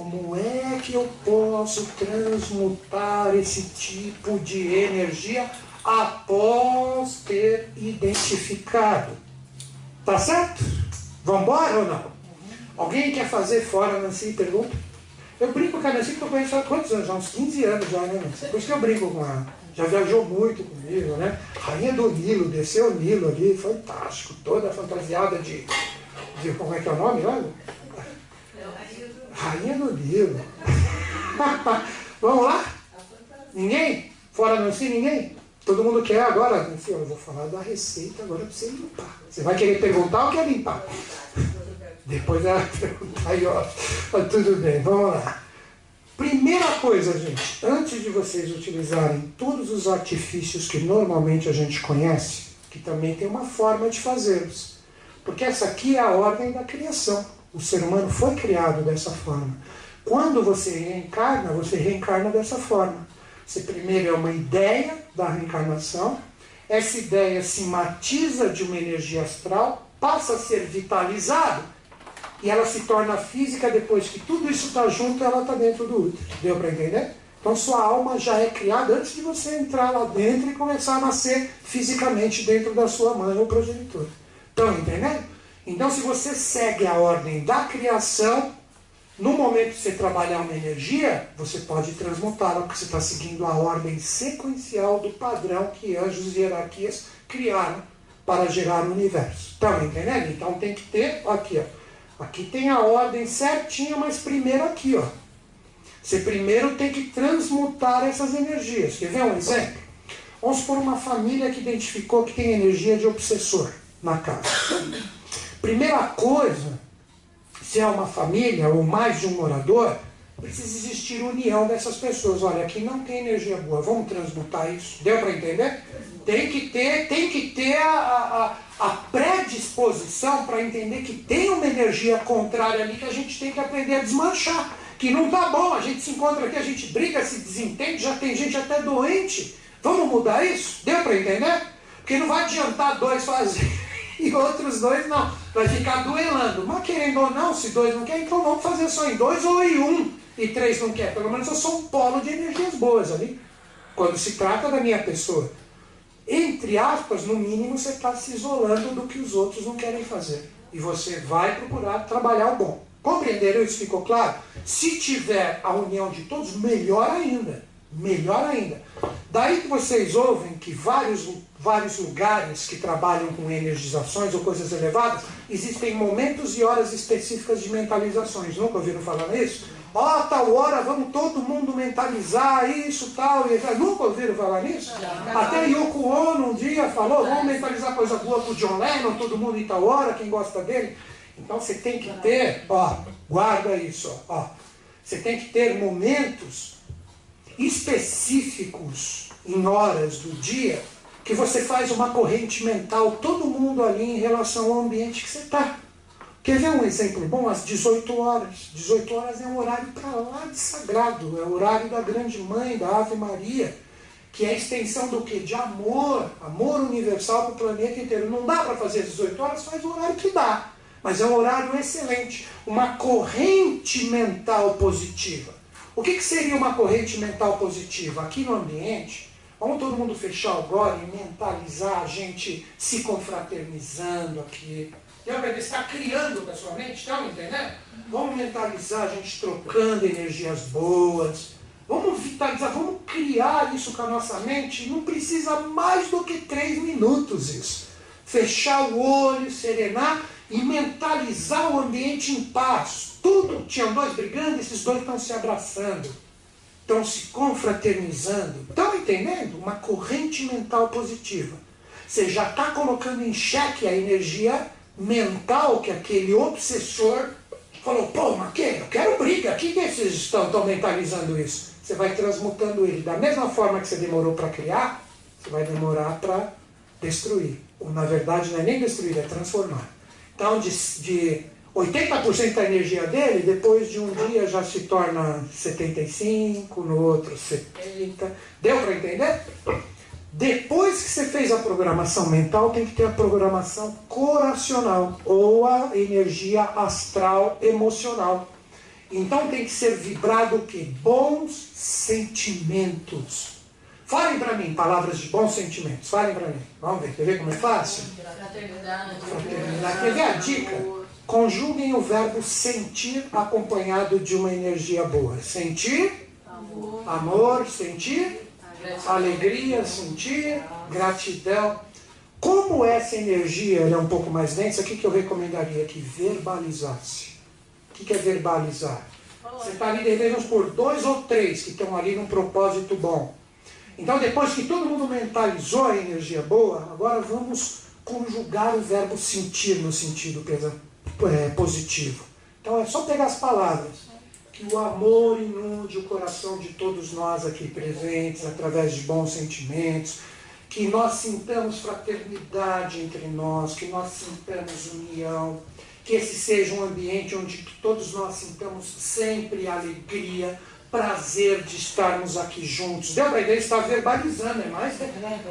Como é que eu posso transmutar esse tipo de energia após ter identificado? Tá certo? Vamos embora ou não? Alguém quer fazer fora Nancy? Pergunta. Eu brinco com a Nancy porque eu conheço há quantos anos? Uns 15 anos já, né, Nancy? Por isso que eu brinco com ela. Já viajou muito comigo, né? Rainha do Nilo, desceu o Nilo ali, fantástico. Toda fantasiada de, de. Como é que é o nome? Olha. Rainha do livro. Vamos lá? Ninguém? Fora não sei ninguém? Todo mundo quer agora, eu vou falar da receita agora para você limpar. Você vai querer perguntar ou quer limpar? Depois ela perguntar aí, ó. Tudo bem, vamos lá. Primeira coisa, gente, antes de vocês utilizarem todos os artifícios que normalmente a gente conhece, que também tem uma forma de fazê-los. Porque essa aqui é a ordem da criação. O ser humano foi criado dessa forma. Quando você reencarna, você reencarna dessa forma. Você primeiro é uma ideia da reencarnação, essa ideia se matiza de uma energia astral, passa a ser vitalizada e ela se torna física depois que tudo isso está junto, ela está dentro do útero. Deu para entender? Então sua alma já é criada antes de você entrar lá dentro e começar a nascer fisicamente dentro da sua mãe ou progenitor. Estão entendendo? Então se você segue a ordem da criação, no momento que você trabalhar uma energia, você pode transmutá-la, porque você está seguindo a ordem sequencial do padrão que anjos e hierarquias criaram para gerar o universo. Estão entendendo? Então tem que ter, aqui, ó. Aqui tem a ordem certinha, mas primeiro aqui, ó. Você primeiro tem que transmutar essas energias. Quer ver um exemplo? Vamos por uma família que identificou que tem energia de obsessor na casa. Primeira coisa se é uma família ou mais de um morador, precisa existir união dessas pessoas. Olha, aqui não tem energia boa, vamos transmutar isso. Deu para entender? Tem que ter, tem que ter a, a, a predisposição para entender que tem uma energia contrária ali que a gente tem que aprender a desmanchar. Que não tá bom, a gente se encontra aqui, a gente briga, se desentende, já tem gente até doente. Vamos mudar isso? Deu para entender? Porque não vai adiantar dois fazer e outros dois não. Vai ficar duelando. Mas querendo ou não, se dois não querem, então vamos fazer só em dois ou em um e três não quer. Pelo menos eu sou um polo de energias boas ali. Quando se trata da minha pessoa. Entre aspas, no mínimo você está se isolando do que os outros não querem fazer. E você vai procurar trabalhar o bom. Compreenderam isso? Ficou claro? Se tiver a união de todos, melhor ainda. Melhor ainda. Daí que vocês ouvem que vários vários lugares que trabalham com energizações ou coisas elevadas, existem momentos e horas específicas de mentalizações. Nunca ouviram falar nisso? Ó, oh, tal hora vamos todo mundo mentalizar isso, tal. E, nunca ouviram falar nisso? Até Yoko Ono um dia falou, vamos mentalizar coisa boa pro John Lennon, todo mundo em tal hora, quem gosta dele. Então você tem que ter, ó, guarda isso, ó. Você tem que ter momentos específicos em horas do dia que você faz uma corrente mental, todo mundo ali em relação ao ambiente que você está. Quer ver um exemplo bom? Às 18 horas. 18 horas é um horário para lá de sagrado, é o horário da grande mãe, da Ave Maria, que é a extensão do que? De amor, amor universal para o planeta inteiro. Não dá para fazer às 18 horas, faz o horário que dá. Mas é um horário excelente. Uma corrente mental positiva. O que, que seria uma corrente mental positiva? Aqui no ambiente, Vamos todo mundo fechar agora e mentalizar a gente se confraternizando aqui. Lembra de estar criando da sua mente, estão entendendo? Vamos mentalizar a gente trocando energias boas. Vamos vitalizar, vamos criar isso com a nossa mente. Não precisa mais do que três minutos isso. Fechar o olho, serenar e mentalizar o ambiente em paz. Tudo, tinham dois brigando, esses dois estão se abraçando estão se confraternizando. Estão entendendo? Uma corrente mental positiva. Você já está colocando em xeque a energia mental que aquele obsessor falou, pô, mas que? Eu quero briga. Que que esses estão, estão mentalizando isso? Você vai transmutando ele. Da mesma forma que você demorou para criar, você vai demorar para destruir. Ou na verdade não é nem destruir, é transformar. Então de, de 80% da energia dele, depois de um dia já se torna 75, no outro 70. Deu para entender? Depois que você fez a programação mental, tem que ter a programação coracional ou a energia astral emocional. Então tem que ser vibrado que? Bons sentimentos. Falem para mim palavras de bons sentimentos. Falem para mim. Vamos ver. Quer ver como é fácil? Fraternidade. Fraternidade. Quer ver a dica? Conjuguem o verbo sentir acompanhado de uma energia boa. Sentir, amor, amor sentir, alegria, sentir, gratidão. Como essa energia é um pouco mais densa, o que, que eu recomendaria? Que verbalizasse. O que, que é verbalizar? Você está ali, devemos por dois ou três que estão ali num propósito bom. Então, depois que todo mundo mentalizou a energia boa, agora vamos conjugar o verbo sentir no sentido é, positivo. Então, é só pegar as palavras. Que o amor inunde o coração de todos nós aqui presentes, através de bons sentimentos. Que nós sintamos fraternidade entre nós, que nós sintamos união. Que esse seja um ambiente onde todos nós sintamos sempre alegria, prazer de estarmos aqui juntos. Deu para ideia? Está verbalizando, é mais?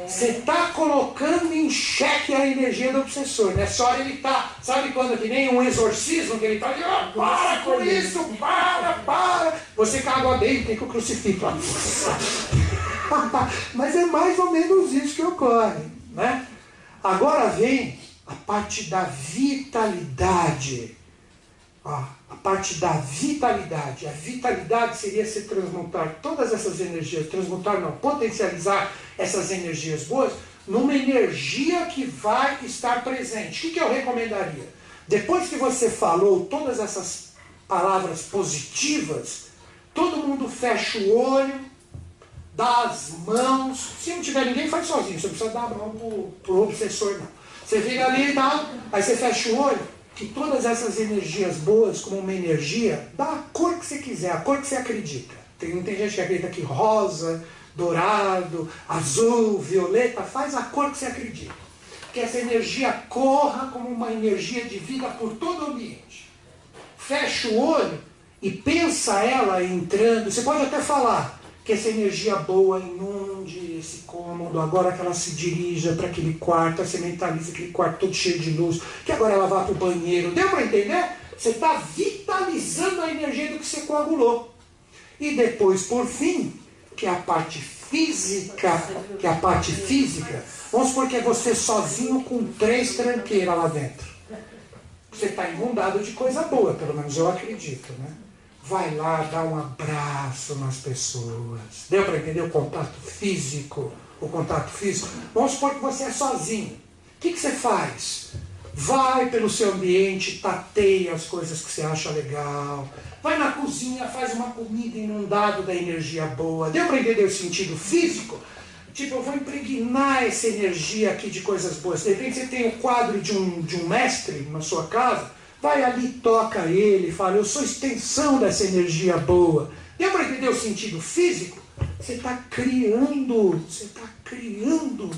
Você está colocando em xeque a energia do obsessor. Nessa hora ele está, sabe quando que nem um exorcismo que ele está oh, para com isso, para, para. Você com a água dele, tem que o crucifixo. Mas é mais ou menos isso que ocorre. Né? Agora vem a parte da vitalidade. Ó, a parte da vitalidade. A vitalidade seria se transmutar todas essas energias, transmutar não, potencializar essas energias boas numa energia que vai estar presente. O que, que eu recomendaria? Depois que você falou todas essas palavras positivas, todo mundo fecha o olho, dá as mãos. Se não tiver ninguém, faz sozinho. Você não precisa dar a mão para o obsessor, não. Você fica ali e tal, aí você fecha o olho que todas essas energias boas, como uma energia, dá a cor que você quiser, a cor que você acredita. Tem, tem gente que acredita que rosa, dourado, azul, violeta, faz a cor que você acredita. Que essa energia corra como uma energia de vida por todo o ambiente. Fecha o olho e pensa ela entrando. Você pode até falar que essa energia boa inunde esse cômodo, agora que ela se dirija para aquele quarto, você mentaliza aquele quarto todo cheio de luz, que agora ela vá para o banheiro. Deu para entender? Você está vitalizando a energia do que você coagulou. E depois, por fim, que é a parte física, que é a parte física, vamos supor que é você sozinho com três tranqueiras lá dentro. Você está inundado de coisa boa, pelo menos eu acredito, né? Vai lá dar um abraço nas pessoas. Deu para entender o contato físico? O contato físico? Vamos supor que você é sozinho. O que, que você faz? Vai pelo seu ambiente, tateia as coisas que você acha legal. Vai na cozinha, faz uma comida inundado da energia boa. Deu para entender o sentido físico? Tipo, eu vou impregnar essa energia aqui de coisas boas. De repente você tem o quadro de um, de um mestre na sua casa Vai ali, toca ele, fala, eu sou extensão dessa energia boa. Deu para entender o sentido físico? Você está criando, você está criando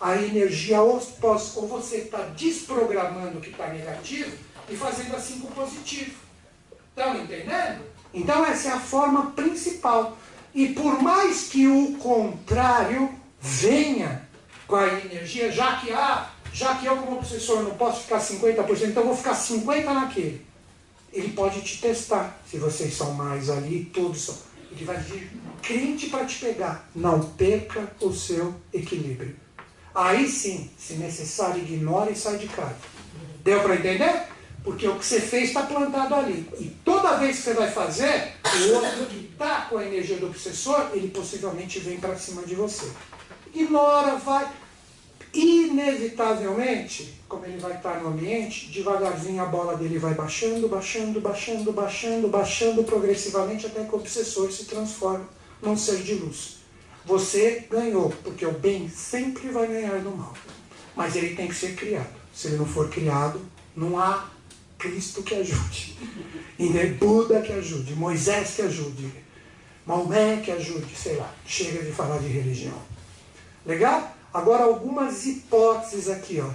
a energia oposta, ou você está desprogramando o que está negativo e fazendo assim com o positivo. Estão entendendo? Então essa é a forma principal. E por mais que o contrário venha com a energia, já que há já que eu, como professor, não posso ficar 50%, então vou ficar 50% naquele. Ele pode te testar, se vocês são mais ali, todos são. Ele vai vir crente para te pegar. Não perca o seu equilíbrio. Aí sim, se necessário, ignore e sai de casa. Deu para entender? Porque o que você fez está plantado ali. E toda vez que você vai fazer, o outro que está com a energia do obsessor, ele possivelmente vem para cima de você. Ignora, vai inevitavelmente, como ele vai estar no ambiente, devagarzinho a bola dele vai baixando, baixando, baixando, baixando, baixando progressivamente até que o obsessor se transforma num ser de luz. Você ganhou, porque o bem sempre vai ganhar do mal. Mas ele tem que ser criado. Se ele não for criado, não há Cristo que ajude. E nem Buda que ajude, Moisés que ajude, Maomé que ajude, sei lá. Chega de falar de religião. Legal? Agora, algumas hipóteses aqui, ó,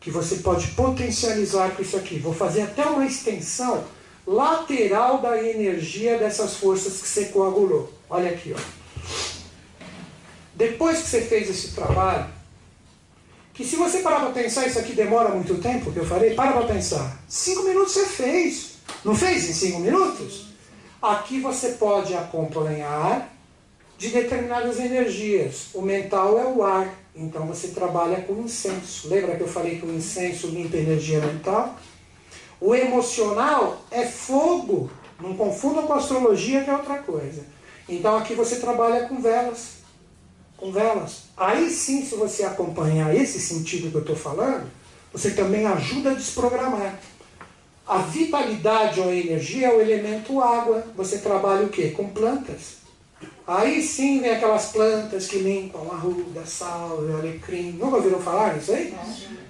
que você pode potencializar com isso aqui. Vou fazer até uma extensão lateral da energia dessas forças que você coagulou. Olha aqui, ó. Depois que você fez esse trabalho, que se você parar para pensar, isso aqui demora muito tempo, que eu falei, para para pensar. Cinco minutos você fez. Não fez em cinco minutos? Aqui você pode acompanhar de determinadas energias. O mental é o ar, então você trabalha com incenso. Lembra que eu falei que o incenso limpa energia mental? O emocional é fogo. Não confundam com astrologia, que é outra coisa. Então aqui você trabalha com velas. Com velas. Aí sim, se você acompanhar esse sentido que eu estou falando, você também ajuda a desprogramar. A vitalidade ou a energia é o elemento água. Você trabalha o quê? Com plantas. Aí sim vem aquelas plantas que limpam arruda, salve, alecrim. Nunca ouviram falar nisso aí?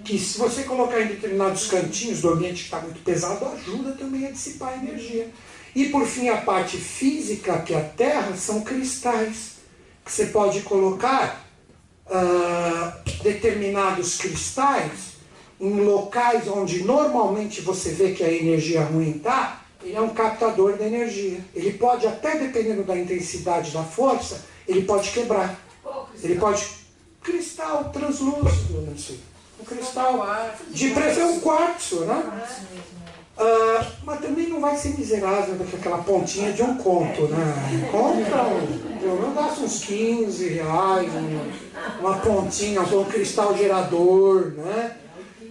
Que se você colocar em determinados cantinhos do ambiente que está muito pesado, ajuda também a dissipar a energia. E por fim, a parte física, que é a terra, são cristais. Que você pode colocar ah, determinados cristais em locais onde normalmente você vê que a energia ruim está, ele é um captador de energia. Ele pode, até dependendo da intensidade da força, ele pode quebrar. Ele pode. Cristal translúcido, não sei. Um cristal. De preferência um quartzo, né? Ah, mas também não vai ser miserável daquela pontinha de um conto, né? Compra um, pelo menos gasta uns 15 reais, um- uma pontinha, um cristal gerador, né?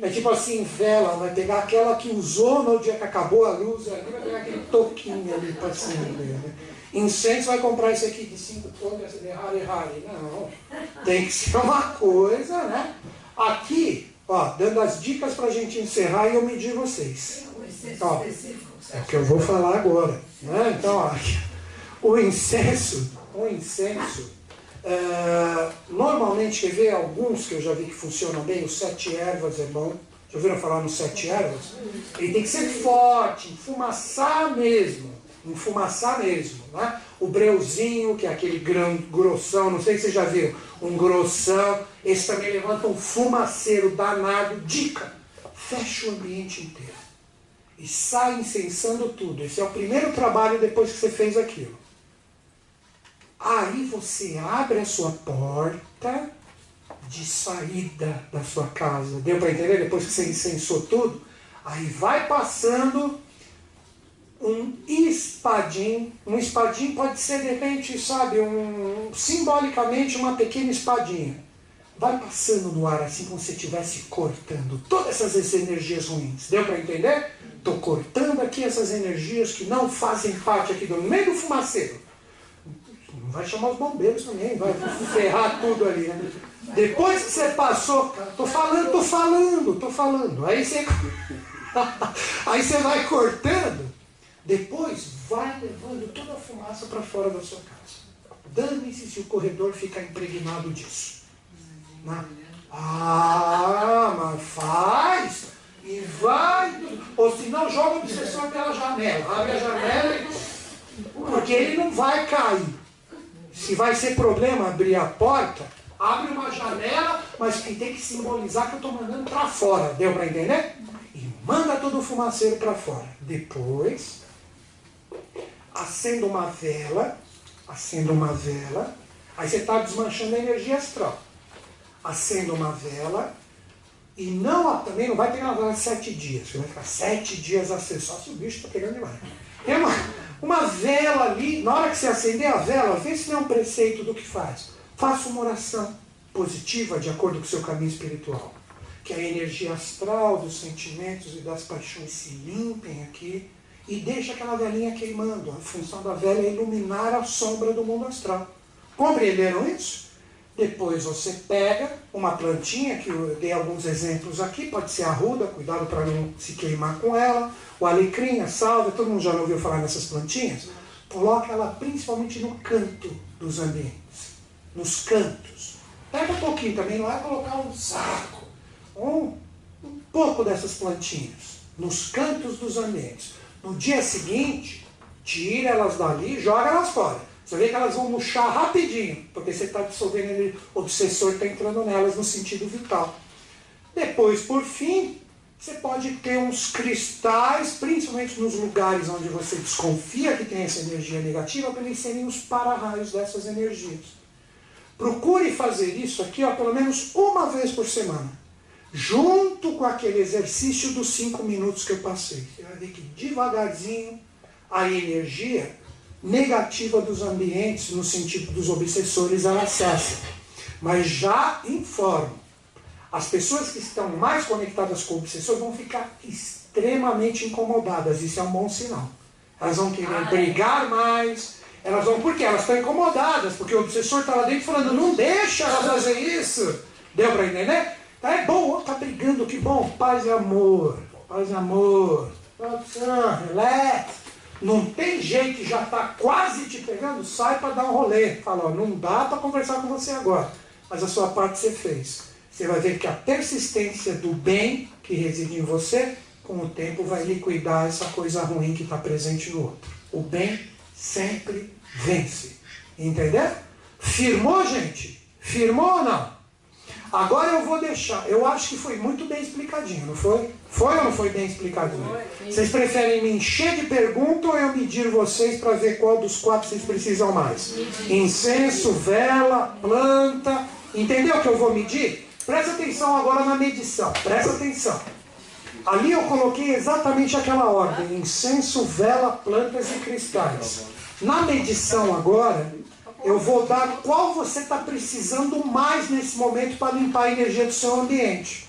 É tipo assim, vela, vai pegar aquela que usou no dia que acabou a luz, ali vai pegar aquele toquinho ali para cima dele. Né? Incenso vai comprar esse aqui de 5 toneladas de Hari Hari. Não, tem que ser uma coisa, né? Aqui, ó, dando as dicas para a gente encerrar e eu medir vocês. Ó. É o que eu vou falar agora. Né? Então, ó, o incenso, o incenso, é, normalmente, quer ver alguns que eu já vi que funcionam bem, o sete ervas é bom. Já ouviram falar no sete ervas? Ele tem que ser forte, enfumaçar mesmo. Enfumaçar mesmo. Né? O breuzinho, que é aquele grão grossão, não sei se vocês já viram, um grossão. Esse também levanta um fumaceiro danado. Dica: fecha o ambiente inteiro e sai incensando tudo. Esse é o primeiro trabalho depois que você fez aquilo. Aí você abre a sua porta de saída da sua casa. Deu para entender? Depois que você incensou tudo, aí vai passando um espadim. Um espadim pode ser, de repente, sabe, um, simbolicamente uma pequena espadinha. Vai passando no ar assim como se estivesse cortando todas essas energias ruins. Deu para entender? Estou cortando aqui essas energias que não fazem parte aqui do meio do fumaceiro. Vai chamar os bombeiros também, vai ferrar tudo ali, né? Depois que você passou, tô falando, tô falando, tô falando. Aí você, aí você vai cortando, depois vai levando toda a fumaça para fora da sua casa. Dane-se se o corredor ficar impregnado disso. Né? Ah, mas faz e vai. Ou se não, joga o obsessor pela janela. Abre a janela e. Porque ele não vai cair. Se vai ser problema abrir a porta, abre uma janela, mas que tem que simbolizar que eu estou mandando para fora. Deu para entender? E manda todo o fumaceiro para fora. Depois, acenda uma vela, acenda uma vela, aí você está desmanchando a energia astral. Acenda uma vela, e não, também não vai pegar uma vela sete dias, você vai ficar sete dias acesa, só se o bicho está pegando demais. É uma, uma vela ali, na hora que você acender a vela, vê se não é um preceito do que faz. Faça uma oração positiva de acordo com o seu caminho espiritual. Que a energia astral dos sentimentos e das paixões se limpem aqui e deixa aquela velinha queimando. A função da vela é iluminar a sombra do mundo astral. Compreenderam isso? Depois você pega uma plantinha, que eu dei alguns exemplos aqui, pode ser arruda, cuidado para não se queimar com ela, o alecrim, a salva, todo mundo já ouviu falar nessas plantinhas? Coloca ela principalmente no canto dos ambientes, nos cantos. Pega um pouquinho também, não é colocar um saco, um, um pouco dessas plantinhas, nos cantos dos ambientes. No dia seguinte, tira elas dali e joga elas fora. Você vê que elas vão murchar rapidinho, porque você está dissolvendo o obsessor está entrando nelas no sentido vital. Depois, por fim, você pode ter uns cristais, principalmente nos lugares onde você desconfia que tem essa energia negativa, para eles serem os para-raios dessas energias. Procure fazer isso aqui ó, pelo menos uma vez por semana, junto com aquele exercício dos cinco minutos que eu passei. Você vai ver que devagarzinho a energia negativa dos ambientes, no sentido dos obsessores, ela cessa. Mas já informo, as pessoas que estão mais conectadas com o obsessor vão ficar extremamente incomodadas. Isso é um bom sinal. Elas vão querer brigar mais. Elas vão, porque elas estão incomodadas, porque o obsessor está lá dentro falando, não deixa ela fazer isso. Deu para entender? Tá, é bom, tá brigando, que bom. Paz e amor. Paz e amor. Relax. Não tem jeito, já está quase te pegando, sai para dar um rolê. Fala, ó, não dá para conversar com você agora, mas a sua parte você fez. Você vai ver que a persistência do bem que reside em você, com o tempo vai liquidar essa coisa ruim que está presente no outro. O bem sempre vence. Entendeu? Firmou, gente? Firmou ou não? Agora eu vou deixar. Eu acho que foi muito bem explicadinho, não foi? Foi ou não foi bem explicadinho? Vocês preferem me encher de perguntas ou eu medir vocês para ver qual dos quatro vocês precisam mais? Incenso, vela, planta. Entendeu o que eu vou medir? Presta atenção agora na medição. Presta atenção. Ali eu coloquei exatamente aquela ordem: incenso, vela, plantas e cristais. Na medição agora, eu vou dar qual você está precisando mais nesse momento para limpar a energia do seu ambiente.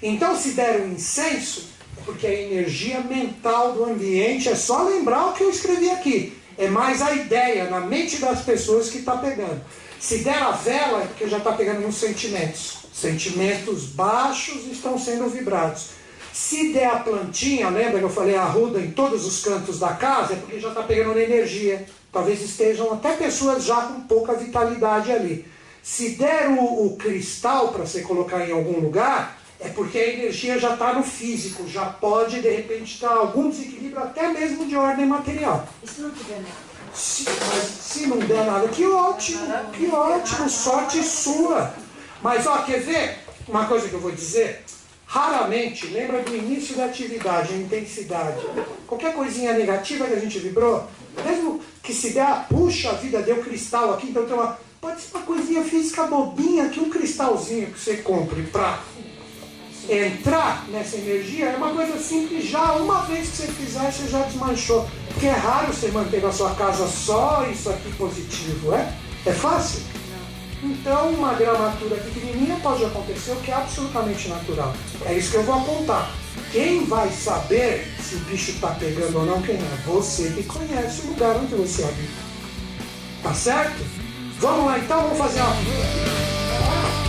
Então, se der um incenso, é porque a energia mental do ambiente é só lembrar o que eu escrevi aqui. É mais a ideia na mente das pessoas que está pegando. Se der a vela, é porque já está pegando nos sentimentos. Sentimentos baixos estão sendo vibrados. Se der a plantinha, lembra que eu falei arruda em todos os cantos da casa, é porque já está pegando energia. Talvez estejam até pessoas já com pouca vitalidade ali. Se der o, o cristal para você colocar em algum lugar, é porque a energia já está no físico, já pode de repente estar algum desequilíbrio, até mesmo de ordem material. E se não tiver nada? Se, mas se não der nada, que ótimo, que ótimo, sorte sua. Mas ó, quer ver uma coisa que eu vou dizer? Raramente, lembra do início da atividade, a intensidade. Qualquer coisinha negativa que a gente vibrou, mesmo que se der, puxa, a vida deu cristal aqui, então tem uma. Pode ser uma coisinha física bobinha que um cristalzinho que você compre para entrar nessa energia é uma coisa simples já. Uma vez que você fizer, você já desmanchou. Porque é raro você manter na sua casa só isso aqui positivo, é? É fácil? Então, uma gramatura pequenininha pode acontecer, o que é absolutamente natural. É isso que eu vou apontar. Quem vai saber se o bicho está pegando ou não, quem é? Você que conhece o lugar onde você habita. Tá certo? Vamos lá então, vamos fazer uma.